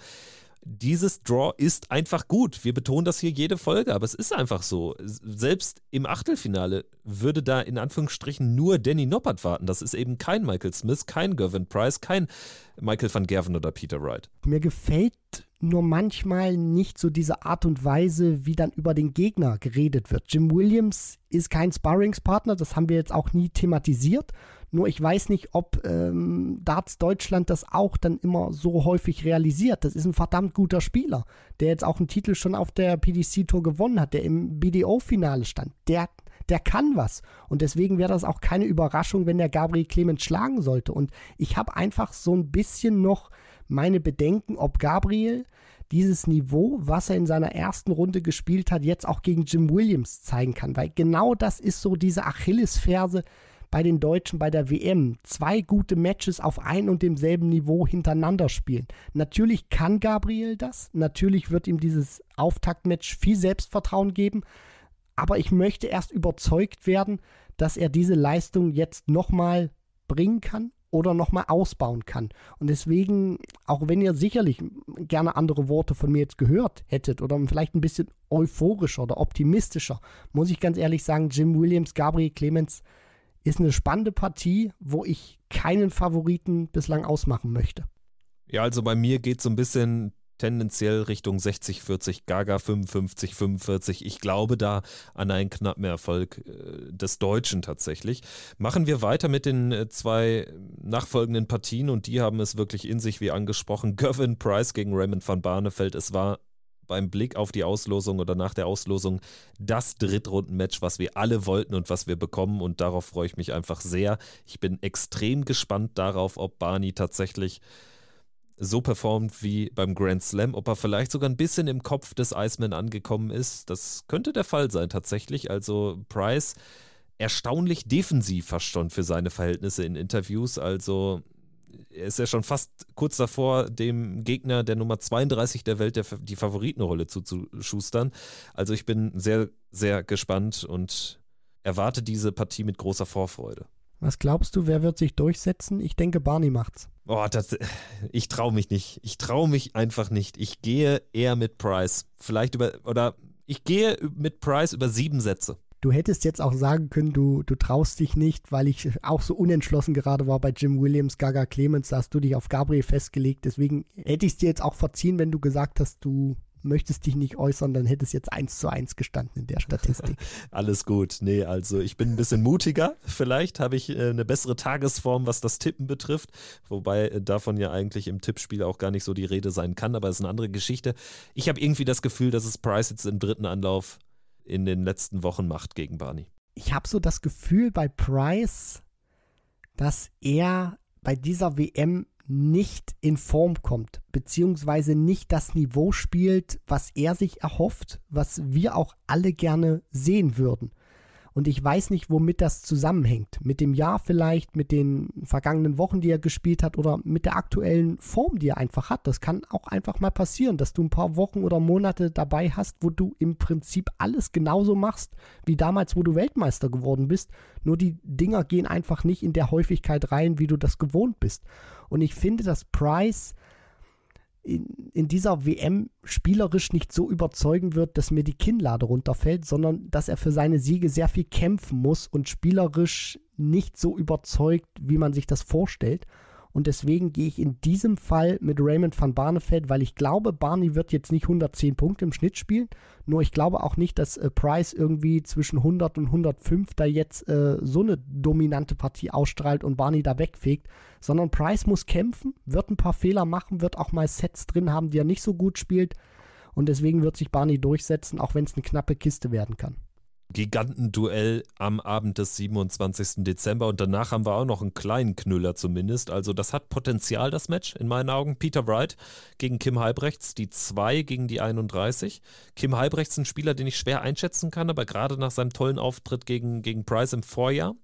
dieses Draw ist einfach gut. Wir betonen das hier jede Folge, aber es ist einfach so. Selbst im Achtelfinale würde da in Anführungsstrichen nur Danny Noppert warten. Das ist eben kein Michael Smith, kein Gervin Price, kein Michael van Gerven oder Peter Wright. Mir gefällt nur manchmal nicht so diese Art und Weise, wie dann über den Gegner geredet wird. Jim Williams ist kein Sparringspartner, das haben wir jetzt auch nie thematisiert. Nur ich weiß nicht, ob ähm, Darts Deutschland das auch dann immer so häufig realisiert. Das ist ein verdammt guter Spieler, der jetzt auch einen Titel schon auf der PDC-Tour gewonnen hat, der im BDO-Finale stand. Der, der kann was. Und deswegen wäre das auch keine Überraschung, wenn der Gabriel Clemens schlagen sollte. Und ich habe einfach so ein bisschen noch meine Bedenken, ob Gabriel dieses Niveau, was er in seiner ersten Runde gespielt hat, jetzt auch gegen Jim Williams zeigen kann. Weil genau das ist so diese Achillesferse, bei den Deutschen bei der WM zwei gute Matches auf ein und demselben Niveau hintereinander spielen. Natürlich kann Gabriel das, natürlich wird ihm dieses Auftaktmatch viel Selbstvertrauen geben, aber ich möchte erst überzeugt werden, dass er diese Leistung jetzt nochmal bringen kann oder nochmal ausbauen kann. Und deswegen, auch wenn ihr sicherlich gerne andere Worte von mir jetzt gehört hättet oder vielleicht ein bisschen euphorischer oder optimistischer, muss ich ganz ehrlich sagen, Jim Williams, Gabriel Clemens, ist eine spannende Partie, wo ich keinen Favoriten bislang ausmachen möchte. Ja, also bei mir geht es so ein bisschen tendenziell Richtung 60, 40, Gaga 55, 45. Ich glaube da an einen knappen Erfolg äh, des Deutschen tatsächlich. Machen wir weiter mit den äh, zwei nachfolgenden Partien und die haben es wirklich in sich, wie angesprochen. [laughs] Gervin Price gegen Raymond van Barneveld. Es war beim Blick auf die Auslosung oder nach der Auslosung das Drittrundenmatch, was wir alle wollten und was wir bekommen. Und darauf freue ich mich einfach sehr. Ich bin extrem gespannt darauf, ob Barney tatsächlich so performt wie beim Grand Slam, ob er vielleicht sogar ein bisschen im Kopf des Iceman angekommen ist. Das könnte der Fall sein tatsächlich. Also Price erstaunlich defensiv fast schon für seine Verhältnisse in Interviews. Also er ist ja schon fast kurz davor, dem Gegner der Nummer 32 der Welt der, die Favoritenrolle zuzuschustern. Also ich bin sehr, sehr gespannt und erwarte diese Partie mit großer Vorfreude. Was glaubst du, wer wird sich durchsetzen? Ich denke, Barney macht's. Oh, das, ich traue mich nicht. Ich traue mich einfach nicht. Ich gehe eher mit Price. Vielleicht über, oder ich gehe mit Price über sieben Sätze. Du hättest jetzt auch sagen können, du, du traust dich nicht, weil ich auch so unentschlossen gerade war bei Jim Williams, Gaga Clemens, da hast du dich auf Gabriel festgelegt. Deswegen hätte ich es dir jetzt auch verziehen, wenn du gesagt hast, du möchtest dich nicht äußern, dann hätte es jetzt eins zu eins gestanden in der Statistik. [laughs] Alles gut. Nee, also ich bin ein bisschen mutiger. Vielleicht habe ich äh, eine bessere Tagesform, was das Tippen betrifft. Wobei äh, davon ja eigentlich im Tippspiel auch gar nicht so die Rede sein kann, aber es ist eine andere Geschichte. Ich habe irgendwie das Gefühl, dass es Price jetzt im dritten Anlauf in den letzten Wochen macht gegen Barney. Ich habe so das Gefühl bei Price, dass er bei dieser WM nicht in Form kommt, beziehungsweise nicht das Niveau spielt, was er sich erhofft, was wir auch alle gerne sehen würden. Und ich weiß nicht, womit das zusammenhängt. Mit dem Jahr vielleicht, mit den vergangenen Wochen, die er gespielt hat oder mit der aktuellen Form, die er einfach hat. Das kann auch einfach mal passieren, dass du ein paar Wochen oder Monate dabei hast, wo du im Prinzip alles genauso machst wie damals, wo du Weltmeister geworden bist. Nur die Dinger gehen einfach nicht in der Häufigkeit rein, wie du das gewohnt bist. Und ich finde, dass Price in, in, dieser WM spielerisch nicht so überzeugen wird, dass mir die Kinnlade runterfällt, sondern dass er für seine Siege sehr viel kämpfen muss und spielerisch nicht so überzeugt, wie man sich das vorstellt. Und deswegen gehe ich in diesem Fall mit Raymond van Barneveld, weil ich glaube, Barney wird jetzt nicht 110 Punkte im Schnitt spielen. Nur ich glaube auch nicht, dass äh, Price irgendwie zwischen 100 und 105 da jetzt äh, so eine dominante Partie ausstrahlt und Barney da wegfegt. Sondern Price muss kämpfen, wird ein paar Fehler machen, wird auch mal Sets drin haben, die er nicht so gut spielt. Und deswegen wird sich Barney durchsetzen, auch wenn es eine knappe Kiste werden kann. Gigantenduell am Abend des 27. Dezember und danach haben wir auch noch einen kleinen Knüller zumindest. Also das hat Potenzial, das Match in meinen Augen. Peter Wright gegen Kim Halbrechts, die 2 gegen die 31. Kim Halbrechts ein Spieler, den ich schwer einschätzen kann, aber gerade nach seinem tollen Auftritt gegen, gegen Price im Vorjahr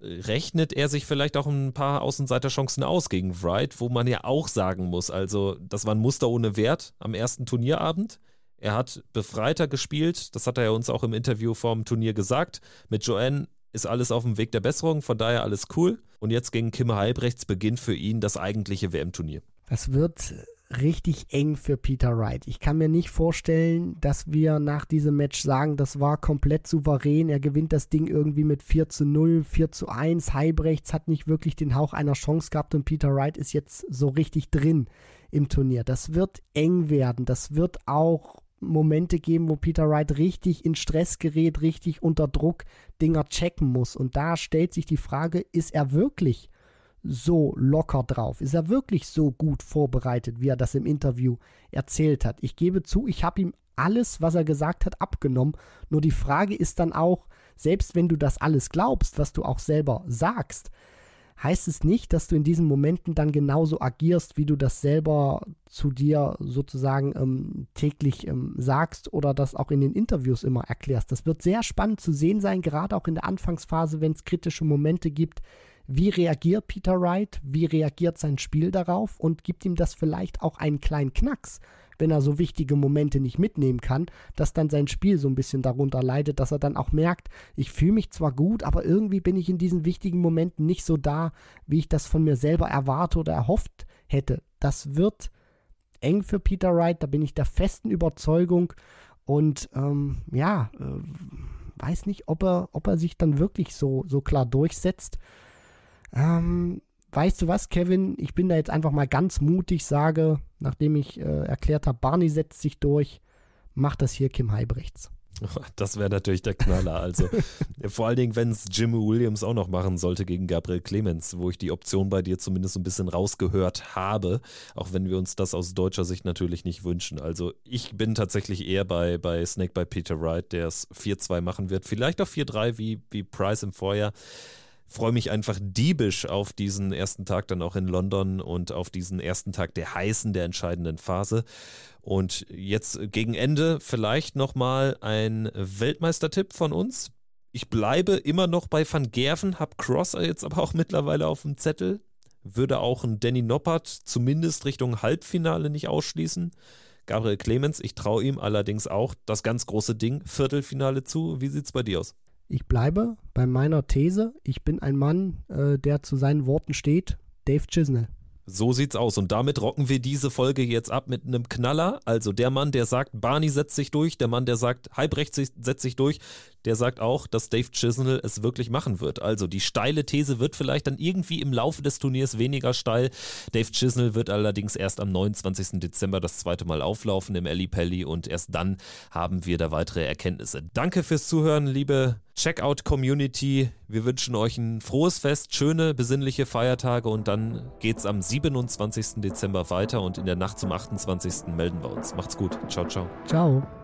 rechnet er sich vielleicht auch ein paar Außenseiterchancen aus gegen Wright, wo man ja auch sagen muss, also das war ein Muster ohne Wert am ersten Turnierabend. Er hat befreiter gespielt, das hat er uns auch im Interview vorm Turnier gesagt. Mit Joanne ist alles auf dem Weg der Besserung, von daher alles cool. Und jetzt gegen Kim Halbrechts beginnt für ihn das eigentliche WM-Turnier. Das wird richtig eng für Peter Wright. Ich kann mir nicht vorstellen, dass wir nach diesem Match sagen, das war komplett souverän. Er gewinnt das Ding irgendwie mit 4 zu 0, 4 zu 1. Halbrechts hat nicht wirklich den Hauch einer Chance gehabt und Peter Wright ist jetzt so richtig drin im Turnier. Das wird eng werden. Das wird auch Momente geben, wo Peter Wright richtig in Stress gerät, richtig unter Druck Dinger checken muss. Und da stellt sich die Frage, ist er wirklich so locker drauf? Ist er wirklich so gut vorbereitet, wie er das im Interview erzählt hat? Ich gebe zu, ich habe ihm alles, was er gesagt hat, abgenommen. Nur die Frage ist dann auch, selbst wenn du das alles glaubst, was du auch selber sagst, heißt es nicht, dass du in diesen Momenten dann genauso agierst, wie du das selber zu dir sozusagen ähm, täglich ähm, sagst oder das auch in den Interviews immer erklärst. Das wird sehr spannend zu sehen sein, gerade auch in der Anfangsphase, wenn es kritische Momente gibt. Wie reagiert Peter Wright? Wie reagiert sein Spiel darauf? Und gibt ihm das vielleicht auch einen kleinen Knacks? Wenn er so wichtige Momente nicht mitnehmen kann, dass dann sein Spiel so ein bisschen darunter leidet, dass er dann auch merkt, ich fühle mich zwar gut, aber irgendwie bin ich in diesen wichtigen Momenten nicht so da, wie ich das von mir selber erwarte oder erhofft hätte. Das wird eng für Peter Wright, da bin ich der festen Überzeugung und ähm, ja, äh, weiß nicht, ob er, ob er sich dann wirklich so, so klar durchsetzt. Ähm, weißt du was, Kevin, ich bin da jetzt einfach mal ganz mutig, sage, nachdem ich äh, erklärt habe, Barney setzt sich durch, macht das hier Kim Heibrechts. [laughs] Das wäre natürlich der Knaller. Also [laughs] vor allen Dingen, wenn es Jimmy Williams auch noch machen sollte gegen Gabriel Clemens, wo ich die Option bei dir zumindest ein bisschen rausgehört habe, auch wenn wir uns das aus deutscher Sicht natürlich nicht wünschen. Also ich bin tatsächlich eher bei, bei Snake bei Peter Wright, der es 4-2 machen wird. Vielleicht auch 4-3 wie, wie Price im Vorjahr freue mich einfach diebisch auf diesen ersten Tag dann auch in London und auf diesen ersten Tag der heißen, der entscheidenden Phase. Und jetzt gegen Ende vielleicht nochmal ein Weltmeistertipp von uns. Ich bleibe immer noch bei Van Gerven, hab Crosser jetzt aber auch mittlerweile auf dem Zettel. Würde auch ein Danny Noppert zumindest Richtung Halbfinale nicht ausschließen. Gabriel Clemens, ich traue ihm allerdings auch das ganz große Ding, Viertelfinale zu. Wie sieht es bei dir aus? Ich bleibe bei meiner These. Ich bin ein Mann, äh, der zu seinen Worten steht. Dave Chisnell. So sieht's aus. Und damit rocken wir diese Folge jetzt ab mit einem Knaller. Also der Mann, der sagt, Barney setzt sich durch, der Mann, der sagt, Halbrecht setzt sich durch, der sagt auch, dass Dave Chisnell es wirklich machen wird. Also die steile These wird vielleicht dann irgendwie im Laufe des Turniers weniger steil. Dave Chisnell wird allerdings erst am 29. Dezember das zweite Mal auflaufen im Eli Pelli und erst dann haben wir da weitere Erkenntnisse. Danke fürs Zuhören, liebe Checkout-Community. Wir wünschen euch ein frohes Fest, schöne, besinnliche Feiertage und dann geht's am 27. Dezember weiter und in der Nacht zum 28. melden wir uns. Macht's gut. Ciao, ciao. Ciao.